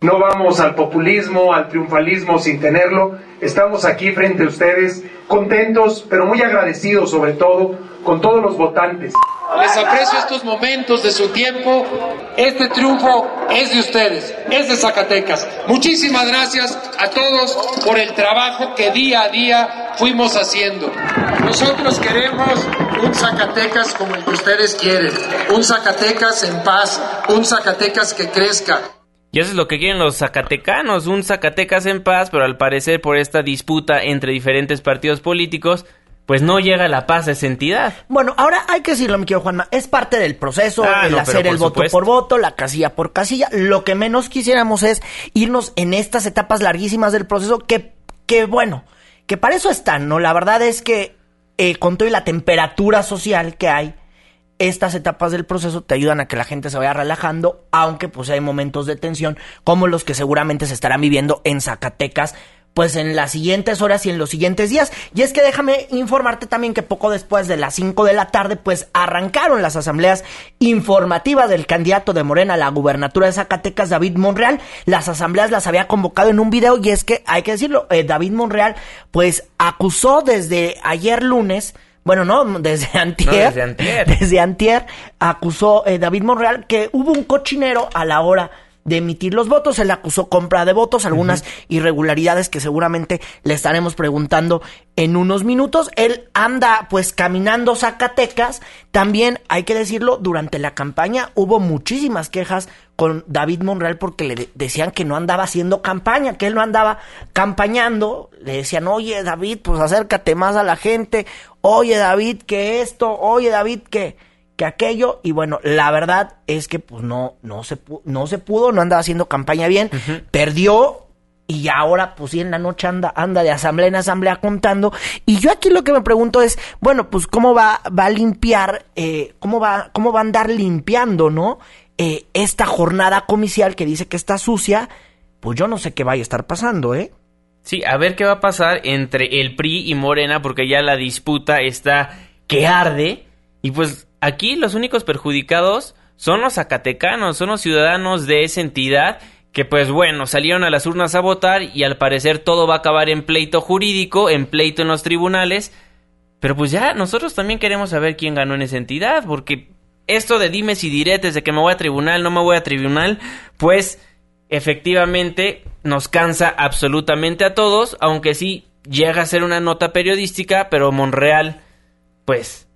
Speaker 11: No vamos al populismo, al triunfalismo sin tenerlo. Estamos aquí frente a ustedes contentos, pero muy agradecidos sobre todo con todos los votantes.
Speaker 12: Les aprecio estos momentos de su tiempo. Este triunfo es de ustedes, es de Zacatecas. Muchísimas gracias a todos por el trabajo que día a día fuimos haciendo. Nosotros queremos un Zacatecas como el que ustedes quieren, un Zacatecas en paz, un Zacatecas que crezca.
Speaker 2: Y eso es lo que quieren los zacatecanos, un Zacatecas en paz, pero al parecer por esta disputa entre diferentes partidos políticos, pues no llega la paz a esa entidad.
Speaker 3: Bueno, ahora hay que decirlo, mi querido Juanma, es parte del proceso,
Speaker 2: Ah,
Speaker 3: el
Speaker 2: no,
Speaker 3: hacer el voto
Speaker 2: supuesto.
Speaker 3: por voto, la casilla por casilla. Lo que menos quisiéramos es irnos en estas etapas larguísimas del proceso que, que bueno, que para eso están, ¿no? La verdad es que eh, con toda la temperatura social que hay, estas etapas del proceso te ayudan a que la gente se vaya relajando, aunque pues hay momentos de tensión como los que seguramente se estarán viviendo en Zacatecas pues en las siguientes horas y en los siguientes días. Y es que déjame informarte también que poco después de las 5 de la tarde, pues arrancaron las asambleas informativas del candidato de Morena a la gubernatura de Zacatecas, David Monreal. Las asambleas las había convocado en un video y es que, hay que decirlo, eh, David Monreal, pues acusó desde ayer lunes, bueno, no, desde antier,
Speaker 2: desde antier.
Speaker 3: desde antier, acusó eh, David Monreal que hubo un cochinero a la hora de emitir los votos. Él acusó compra de votos, algunas irregularidades que seguramente le estaremos preguntando en unos minutos. Él anda pues caminando Zacatecas. También hay que decirlo, durante la campaña hubo muchísimas quejas con David Monreal porque le de- decían que no andaba haciendo campaña, que él no andaba campañando. Le decían, oye David, pues acércate más a la gente. Oye David, que esto. Oye David, que que aquello y bueno, la verdad es que pues no no se pu- no se pudo, no andaba haciendo campaña bien, perdió y ahora pues sí en la noche anda anda de asamblea en asamblea contando y yo aquí lo que me pregunto es, bueno, pues cómo va va a limpiar eh, cómo va cómo va a andar limpiando, ¿no? Eh, esta jornada comicial que dice que está sucia, pues yo no sé qué vaya a estar pasando, ¿eh?
Speaker 2: Sí, a ver qué va a pasar entre el PRI y Morena, porque ya la disputa está que arde. Y pues aquí los únicos perjudicados son los zacatecanos, son los ciudadanos de esa entidad que pues bueno, salieron a las urnas a votar y al parecer todo va a acabar en pleito jurídico, en pleito en los tribunales. Pero pues ya nosotros también queremos saber quién ganó en esa entidad, porque esto de dimes y diretes, de que me voy a tribunal, no me voy a tribunal, pues efectivamente nos cansa absolutamente a todos, aunque sí llega a ser una nota periodística, pero Monreal, pues,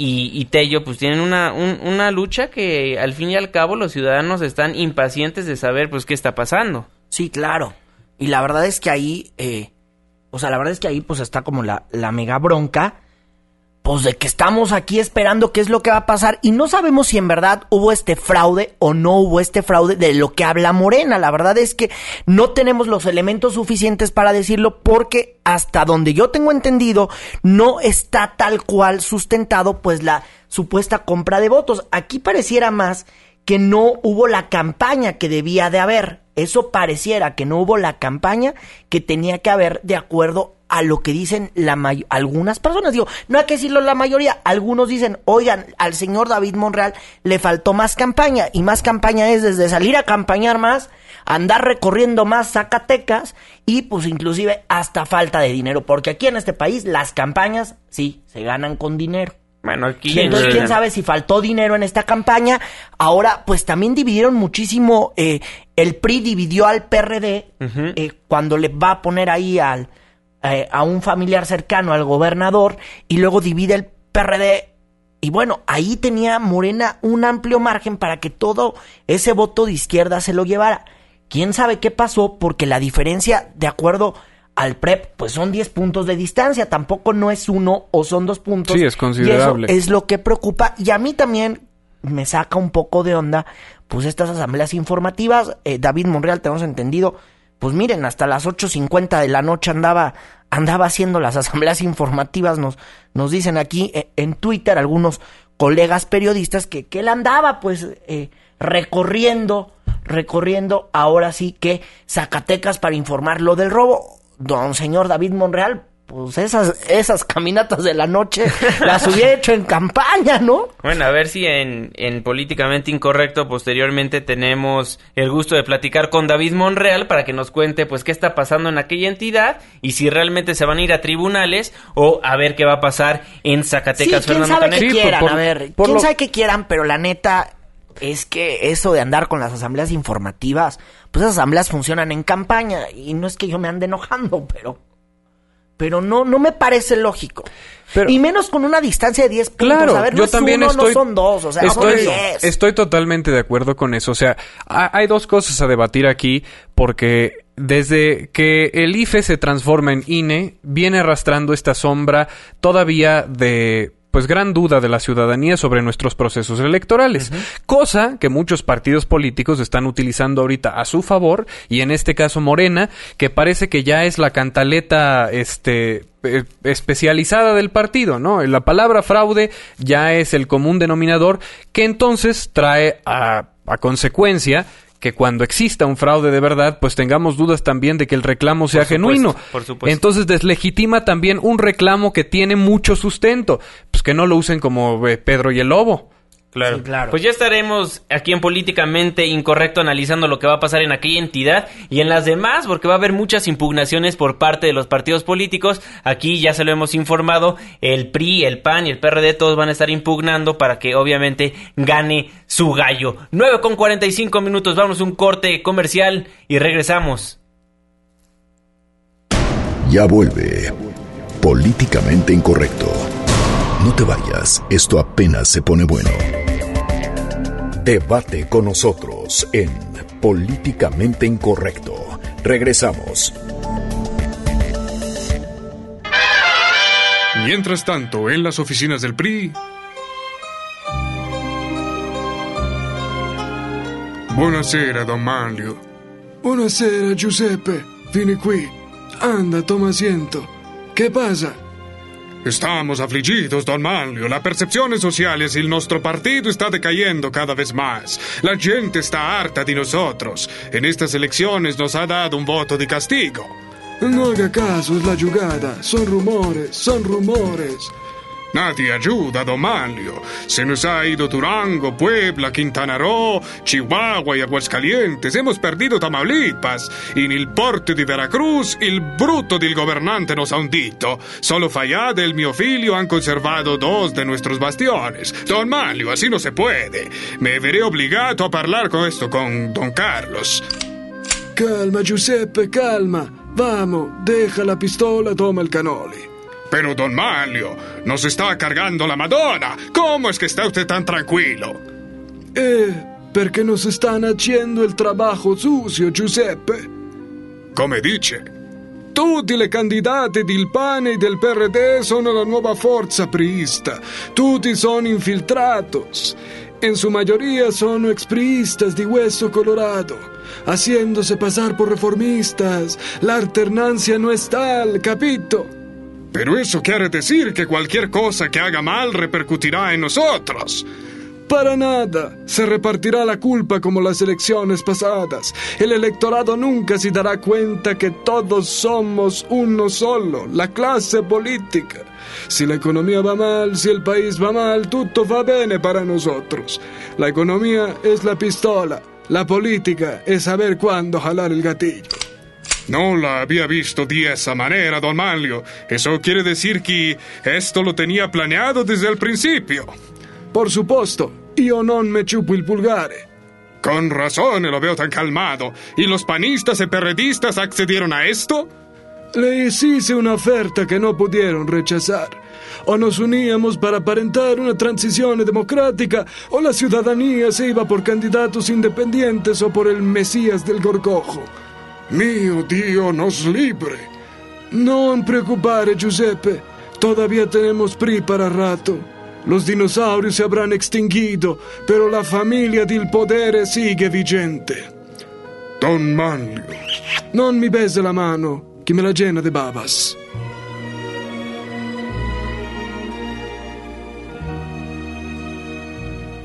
Speaker 2: y, y Tello, pues tienen una, una lucha que al fin y al cabo los ciudadanos están impacientes de saber, pues, qué está pasando.
Speaker 3: Sí, claro. Y la verdad es que ahí, eh, o sea, la verdad es que ahí, pues, está como la, la mega bronca pues de que estamos aquí esperando qué es lo que va a pasar y no sabemos si en verdad hubo este fraude o no hubo este fraude de lo que habla Morena. La verdad es que no tenemos los elementos suficientes para decirlo porque hasta donde yo tengo entendido no está tal cual sustentado pues la supuesta compra de votos. Aquí pareciera más que no hubo la campaña que debía de haber. Eso pareciera que no hubo la campaña que tenía que haber de acuerdo a lo que dicen la algunas personas. Digo, no hay que decirlo la mayoría. Algunos dicen, oigan, al señor David Monreal le faltó más campaña. Y más campaña es desde salir a campañar más, andar recorriendo más Zacatecas y pues inclusive hasta falta de dinero. Porque aquí en este país las campañas, sí, se ganan con dinero.
Speaker 2: Bueno, aquí...
Speaker 3: entonces, quién sabe si faltó dinero en esta campaña. Ahora, pues también dividieron muchísimo. Eh, el PRI dividió al PRD eh, cuando le va a poner ahí al eh, a un familiar cercano al gobernador y luego divide el PRD. Y bueno, ahí tenía Morena un amplio margen para que todo ese voto de izquierda se lo llevara. ¿Quién sabe qué pasó? Porque la diferencia, de acuerdo al PREP, pues son 10 puntos de distancia. Tampoco no es uno o son dos puntos.
Speaker 4: Sí, es considerable.
Speaker 3: Y eso es lo que preocupa. Y a mí también me saca un poco de onda, pues estas asambleas informativas. Eh, David Monreal, tenemos entendido, pues miren, hasta las 8.50 de la noche andaba, andaba haciendo las asambleas informativas, nos, nos dicen aquí eh, en Twitter algunos colegas periodistas que, que él andaba pues eh, recorriendo, recorriendo ahora sí que Zacatecas para informar lo del robo. Don señor David Monreal, pues esas, esas caminatas de la noche las hubiera hecho en campaña, ¿no?
Speaker 2: Bueno, a ver si en, en Políticamente Incorrecto posteriormente tenemos el gusto de platicar con David Monreal para que nos cuente pues qué está pasando en aquella entidad y si realmente se van a ir a tribunales o a ver qué va a pasar en Zacatecas.
Speaker 3: Sí, quién sabe qué quieran, a ver, quién sabe qué quieran, pero la neta es que eso de andar con las asambleas informativas, pues esas asambleas funcionan en campaña y no es que yo me ande enojando, pero pero no, no me parece lógico. y menos con una distancia de 10 puntos.
Speaker 4: Claro,
Speaker 3: a ver, no
Speaker 4: yo
Speaker 3: es
Speaker 4: también
Speaker 3: uno,
Speaker 4: estoy,
Speaker 3: no son dos, o sea,
Speaker 4: estoy,
Speaker 3: son 10.
Speaker 4: estoy totalmente de acuerdo con eso. O sea, hay dos cosas a debatir aquí, porque desde que el IFE se transforma en INE, viene arrastrando esta sombra todavía de pues gran duda de la ciudadanía sobre nuestros procesos electorales, cosa que muchos partidos políticos están utilizando ahorita a su favor y en este caso Morena, que parece que ya es la cantaleta este eh, especializada del partido, ¿no? La palabra fraude ya es el común denominador que entonces trae a, a consecuencia que cuando exista un fraude de verdad, pues tengamos dudas también de que el reclamo sea genuino.
Speaker 2: por supuesto.
Speaker 4: Entonces deslegitima también un reclamo que tiene mucho sustento, pues que no lo usen como eh, Pedro y el Lobo.
Speaker 2: Claro. Pues ya estaremos aquí en Políticamente Incorrecto analizando lo que va a pasar en aquella entidad y en las demás, porque va a haber muchas impugnaciones por parte de los partidos políticos. Aquí ya se lo hemos informado, el PRI, el PAN y el PRD todos van a estar impugnando para que obviamente gane su gallo. 9 con 45 minutos, vamos a un corte comercial y regresamos.
Speaker 1: Ya vuelve Políticamente Incorrecto. No te vayas, esto apenas se pone bueno. Debate con nosotros en Políticamente Incorrecto. Regresamos.
Speaker 13: Mientras tanto, en las oficinas del PRI... Buonasera, Don Manlio.
Speaker 14: Buonasera, Giuseppe. Vieni qui. Anda, toma asiento. ¿Qué pasa?
Speaker 13: Estamos afligidos, don Manlio. La percepción social es el nuestro partido está decayendo cada vez más. La gente está harta de nosotros. En estas elecciones nos ha dado un voto de castigo.
Speaker 14: No haga caso, es la jugada. Son rumores, son rumores.
Speaker 13: Nadie ayuda Manlio. Se nos ha ido Durango, Puebla, Quintana Roo, Chihuahua y Aguascalientes. Hemos perdido Tamaulipas. Y el porte de Veracruz, el bruto del gobernante nos ha hundido. Solo Fallade y el mio figlio han conservado dos de nuestros bastiones. Don Manlio, así no se puede. Me veré obligado a hablar con esto con Don Carlos.
Speaker 14: Calma, Giuseppe, calma. Vamos, deja la pistola, toma el canoli.
Speaker 13: Pero, don Manlio, nos está cargando la Madonna. ¿Cómo es que está usted tan tranquilo?
Speaker 14: Eh, perché non si stanno facendo il trabajo sucio, Giuseppe.
Speaker 13: Come dice?
Speaker 14: Tutti le candidate del PAN e del PRD sono la nuova forza priista. Tutti sono infiltratos. En su mayoría son expriistas de hueso colorado, haciéndose pasar por reformistas. La alternancia no es tal, capito.
Speaker 13: Pero eso quiere decir que cualquier cosa que haga mal repercutirá en nosotros.
Speaker 14: Para nada. Se repartirá la culpa como las elecciones pasadas. El electorado nunca se dará cuenta que todos somos uno solo, la clase política. Si la economía va mal, si el país va mal, tutto va bene para nosotros. La economía es la pistola. La política es saber cuándo jalar el gatillo.
Speaker 13: No la había visto de esa manera, don Manlio. Eso quiere decir que esto lo tenía planeado desde el principio.
Speaker 14: Por supuesto, io non me chupo il pulgare.
Speaker 13: Con razón lo veo tan calmado. ¿Y los panistas y perredistas accedieron a esto?
Speaker 14: Le hice una oferta que no pudieron rechazar. O nos uníamos para aparentar una transición democrática, o la ciudadanía se iba por candidatos independientes o por el Mesías del Gorgojo.
Speaker 13: Mio Dio nos libre.
Speaker 14: Non preoccupare, Giuseppe. Todavía tenemos PRI para rato. Los dinosaurios se habrán extinguido, pero la familia del potere sigue vigente.
Speaker 13: Don Manlio.
Speaker 14: Non mi bese la mano, che me la llena de babas.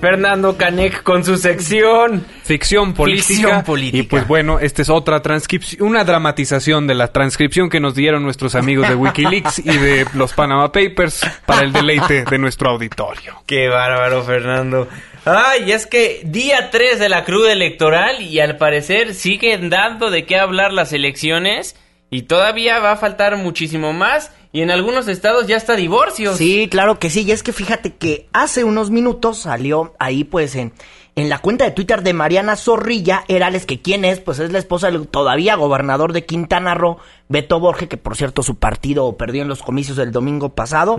Speaker 2: Fernando Canek con su sección.
Speaker 4: Ficción política.
Speaker 2: Ficción política.
Speaker 4: Y pues bueno, esta es otra transcripción, una dramatización de la transcripción que nos dieron nuestros amigos de Wikileaks y de los Panama Papers para el deleite de nuestro auditorio.
Speaker 2: Qué bárbaro, Fernando. Ay, es que día 3 de la cruda electoral y al parecer siguen dando de qué hablar las elecciones y todavía va a faltar muchísimo más y en algunos estados ya está divorcios.
Speaker 3: Sí, claro que sí. Y es que fíjate que hace unos minutos salió ahí, pues, en, en la cuenta de Twitter de Mariana Zorrilla Herales, que quién es, pues es la esposa del todavía gobernador de Quintana Roo, Beto Borge, que por cierto su partido perdió en los comicios del domingo pasado.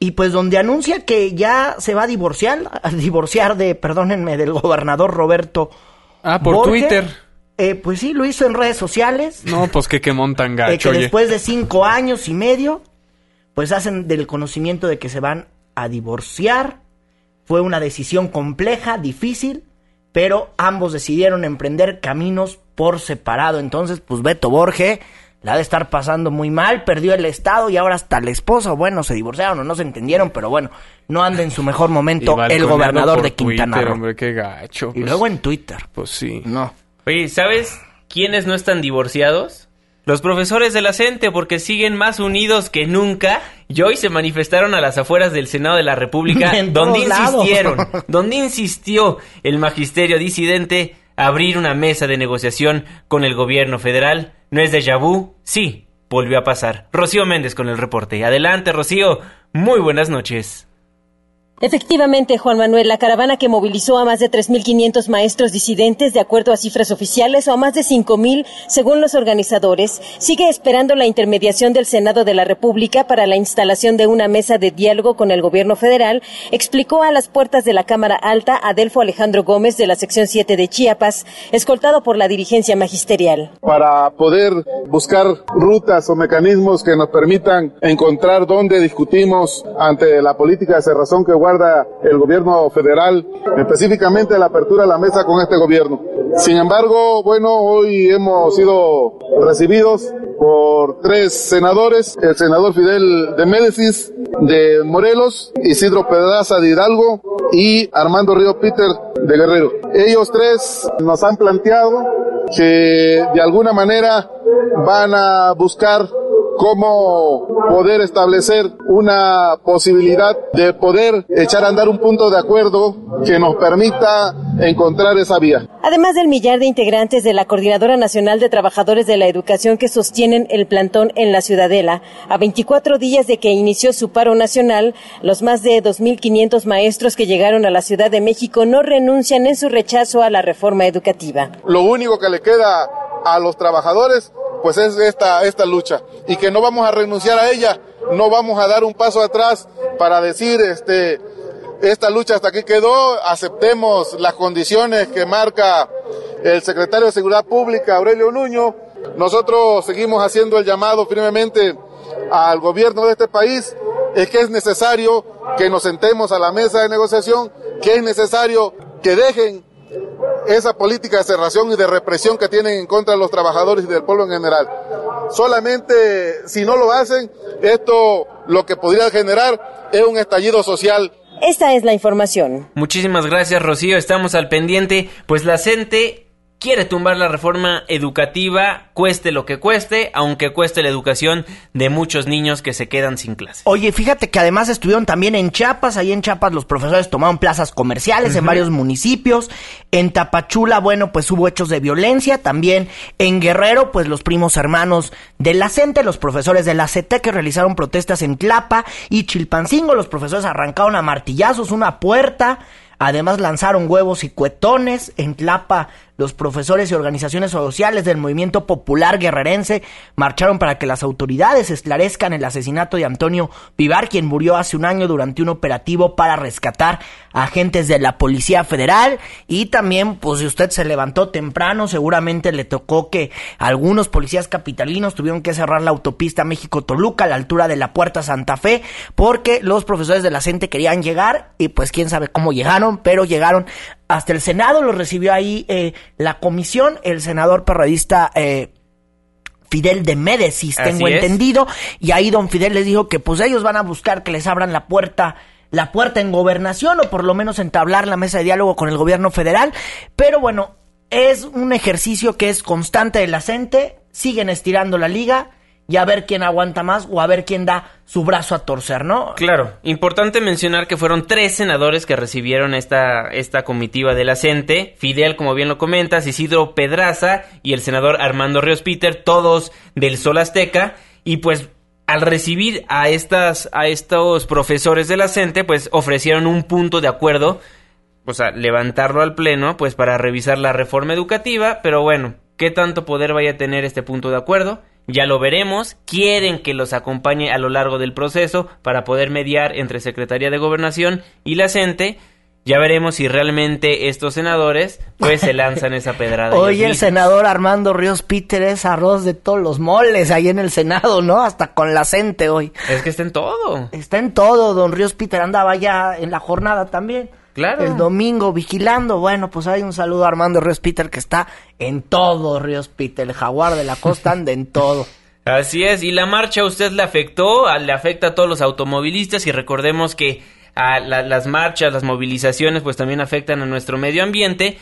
Speaker 3: Y pues donde anuncia que ya se va a divorciar, a divorciar de, perdónenme, del gobernador Roberto.
Speaker 4: Ah, por
Speaker 3: Borge.
Speaker 4: Twitter.
Speaker 3: Eh, pues sí, lo hizo en redes sociales.
Speaker 4: No, pues que quemón tan
Speaker 3: Eh,
Speaker 4: gacho,
Speaker 3: que
Speaker 4: oye.
Speaker 3: después de cinco años y medio, pues hacen del conocimiento de que se van a divorciar. Fue una decisión compleja, difícil, pero ambos decidieron emprender caminos por separado. Entonces, pues Beto Borge la ha de estar pasando muy mal, perdió el estado y ahora hasta la esposa, bueno, se divorciaron o no se entendieron, pero bueno, no anda en su mejor momento el gobernador de Quintana
Speaker 4: Twitter,
Speaker 3: Roo.
Speaker 4: hombre, qué gacho.
Speaker 3: Y
Speaker 4: pues.
Speaker 3: luego en Twitter.
Speaker 4: Pues sí.
Speaker 3: No.
Speaker 2: Oye, ¿sabes quiénes no están divorciados? Los profesores de la CENTE porque siguen más unidos que nunca y hoy se manifestaron a las afueras del Senado de la República
Speaker 3: En
Speaker 2: donde
Speaker 3: lados.
Speaker 2: insistieron, donde insistió el magisterio disidente a abrir una mesa de negociación con el gobierno federal. ¿No es déjà vu? Sí, volvió a pasar. Rocío Méndez con el reporte. Adelante, Rocío. Muy buenas noches.
Speaker 15: Efectivamente, Juan Manuel, la caravana que movilizó a más de 3.500 maestros disidentes, de acuerdo a cifras oficiales, o a más de 5.000, según los organizadores, sigue esperando la intermediación del Senado de la República para la instalación de una mesa de diálogo con el gobierno federal, explicó a las puertas de la Cámara Alta Adelfo Alejandro Gómez de la sección 7 de Chiapas, escoltado por la dirigencia magisterial.
Speaker 16: para poder buscar rutas o mecanismos que nos permitan encontrar dónde discutimos ante la política de cerrazón que guarda el gobierno federal, específicamente la apertura de la mesa con este gobierno. Sin embargo, bueno, hoy hemos sido recibidos por tres senadores, el senador Fidel de Médicis de Morelos, Isidro Pedraza de Hidalgo y Armando Río Peter de Guerrero. Ellos tres nos han planteado que de alguna manera van a buscar cómo poder establecer una posibilidad de poder echar a andar un punto de acuerdo que nos permita encontrar esa vía.
Speaker 15: Además del millar de integrantes de la Coordinadora Nacional de Trabajadores de la Educación que sostienen el plantón en la Ciudadela, a 24 días de que inició su paro nacional, los más de 2.500 maestros que llegaron a la Ciudad de México no renuncian en su rechazo a la reforma educativa.
Speaker 16: Lo único que le queda a los trabajadores pues es esta, esta lucha y que no vamos a renunciar a ella, no vamos a dar un paso atrás para decir este esta lucha hasta aquí quedó, aceptemos las condiciones que marca el secretario de Seguridad Pública, Aurelio Nuño. Nosotros seguimos haciendo el llamado firmemente al gobierno de este país, es que es necesario que nos sentemos a la mesa de negociación, que es necesario que dejen esa política de cerración y de represión que tienen en contra de los trabajadores y del pueblo en general. Solamente si no lo hacen, esto lo que podría generar es un estallido social
Speaker 15: esta es la información.
Speaker 2: Muchísimas gracias, Rocío. Estamos al pendiente. Pues la CENTE quiere tumbar la reforma educativa, cueste lo que cueste, aunque cueste la educación de muchos niños que se quedan sin clase.
Speaker 3: Oye, fíjate que además estuvieron también en Chiapas, ahí en Chiapas los profesores tomaron plazas comerciales en varios municipios, en Tapachula, bueno, pues hubo hechos de violencia, también en Guerrero, pues los primos hermanos de la CENTE, los profesores de la CETE que realizaron protestas en Tlapa y Chilpancingo, los profesores arrancaron a martillazos una puerta, Además lanzaron huevos y cuetones. En Tlapa, los profesores y organizaciones sociales del movimiento popular guerrerense marcharon para que las autoridades esclarezcan el asesinato de Antonio Vivar, quien murió hace un año durante un operativo para rescatar agentes de la Policía Federal. Y también, pues si usted se levantó temprano, seguramente le tocó que algunos policías capitalinos tuvieron que cerrar la autopista México-Toluca a la altura de la Puerta Santa Fe, porque los profesores de la CENTE querían llegar y pues quién sabe cómo llegaron, pero llegaron hasta el Senado, lo recibió ahí eh, la comisión, el senador perredista eh, Fidel de Médesis, tengo entendido, y ahí don Fidel les dijo que pues ellos van a buscar que les abran la puerta la puerta en gobernación o por lo menos entablar la mesa de diálogo con el gobierno federal, pero bueno, es un ejercicio que es constante de la CENTE, siguen estirando la liga, y a ver quién aguanta más o a ver quién da su brazo a torcer, ¿no?
Speaker 2: Claro, importante mencionar que fueron tres senadores que recibieron esta, esta comitiva de la Fidel, como bien lo comentas, Isidro Pedraza y el senador Armando Ríos Peter, todos del Sol Azteca, y pues al recibir a estas, a estos profesores de la pues ofrecieron un punto de acuerdo, o sea, levantarlo al pleno, pues para revisar la reforma educativa, pero bueno, ¿qué tanto poder vaya a tener este punto de acuerdo? Ya lo veremos. Quieren que los acompañe a lo largo del proceso para poder mediar entre Secretaría de Gobernación y la CENTE. Ya veremos si realmente estos senadores pues se lanzan esa pedrada.
Speaker 3: Hoy el senador Armando Ríos Peter es arroz de todos los moles ahí en el Senado, ¿no? Hasta con la CENTE hoy.
Speaker 2: Es que está en todo.
Speaker 3: Está en todo. Don Ríos Peter andaba ya en la jornada también.
Speaker 2: Claro.
Speaker 3: El domingo vigilando. Bueno, pues hay un saludo a Armando Ríos Peter que está en todo, Ríos Peter. El jaguar de la costa anda en todo.
Speaker 2: Así es, y la marcha a usted le afectó, le afecta a todos los automovilistas y recordemos que a las marchas, las movilizaciones pues también afectan a nuestro medio ambiente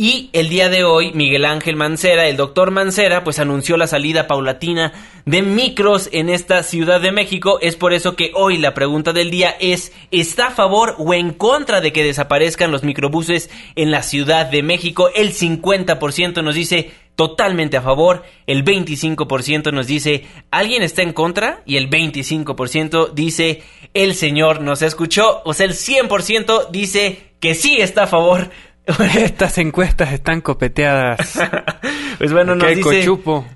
Speaker 2: y el día de hoy, Miguel Ángel Mancera, el doctor Mancera, pues anunció la salida paulatina de micros en esta Ciudad de México. Es por eso que hoy la pregunta del día es, ¿está a favor o en contra de que desaparezcan los microbuses en la Ciudad de México? El 50% nos dice totalmente a favor, el 25% nos dice alguien está en contra y el 25% dice el señor nos escuchó, o sea, el 100% dice que sí está a favor
Speaker 4: Estas encuestas están copeteadas.
Speaker 2: pues bueno, nos,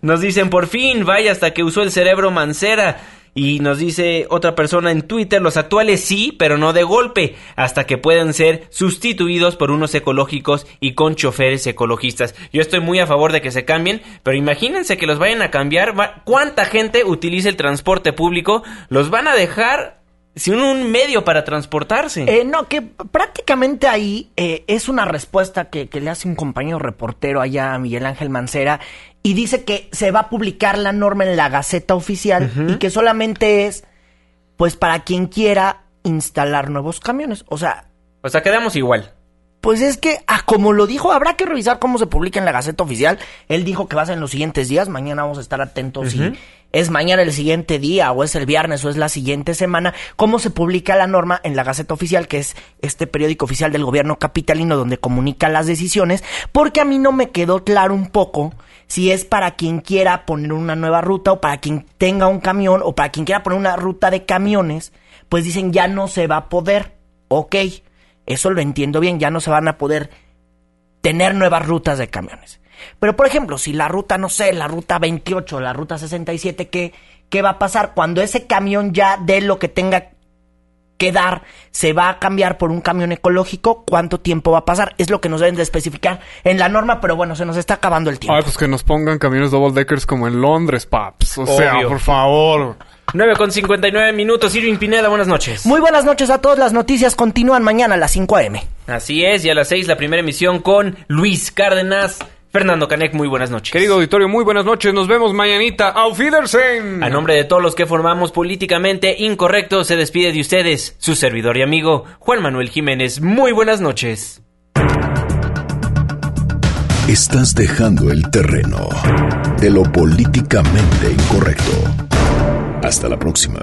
Speaker 2: nos dicen por fin, vaya hasta que usó el cerebro Mancera. Y nos dice otra persona en Twitter, los actuales sí, pero no de golpe, hasta que puedan ser sustituidos por unos ecológicos y con choferes ecologistas. Yo estoy muy a favor de que se cambien, pero imagínense que los vayan a cambiar. ¿Cuánta gente utiliza el transporte público? Los van a dejar sin un medio para transportarse.
Speaker 3: Eh, no, que prácticamente ahí eh, es una respuesta que, le hace un compañero reportero allá a Miguel Ángel Mancera y dice que se va a publicar la norma en la Gaceta Oficial y que solamente es, pues, para quien quiera instalar nuevos camiones. O sea...
Speaker 2: O sea, quedamos igual.
Speaker 3: Pues es que, ah, como lo dijo, habrá que revisar cómo se publica en la Gaceta Oficial. Él dijo que va a ser en los siguientes días. Mañana vamos a estar atentos si es mañana el siguiente día o es el viernes o es la siguiente semana. Cómo se publica la norma en la Gaceta Oficial, que es este periódico oficial del gobierno capitalino donde comunica las decisiones. Porque a mí no me quedó claro un poco si es para quien quiera poner una nueva ruta o para quien tenga un camión o para quien quiera poner una ruta de camiones. Pues dicen ya no se va a poder. Ok eso lo entiendo bien, ya no se van a poder tener nuevas rutas de camiones. Pero por ejemplo, si la ruta, no sé, la ruta 28, la ruta 67, ¿qué, qué va a pasar? Cuando ese camión ya dé lo que tenga que dar, se va a cambiar por un camión ecológico, ¿cuánto tiempo va a pasar? Es lo que nos deben de especificar en la norma, pero bueno, se nos está acabando el tiempo.
Speaker 4: Ay, pues que nos pongan camiones double deckers como en Londres, paps. O sea, por favor.
Speaker 2: 9 con 59 minutos. Irving Pineda, buenas noches.
Speaker 3: Muy buenas noches a todos. Las noticias continúan mañana a las 5 a.m.
Speaker 2: Así es, y a las 6 la primera emisión con Luis Cárdenas. Fernando Canek, muy buenas noches.
Speaker 4: Querido auditorio, muy buenas noches. Nos vemos mañanita. Auf Wiedersehen.
Speaker 2: A nombre de todos los que formamos Políticamente Incorrecto, se despide de ustedes su servidor y amigo Juan Manuel Jiménez. Muy buenas noches.
Speaker 1: Estás dejando el terreno de lo políticamente incorrecto. Hasta la próxima.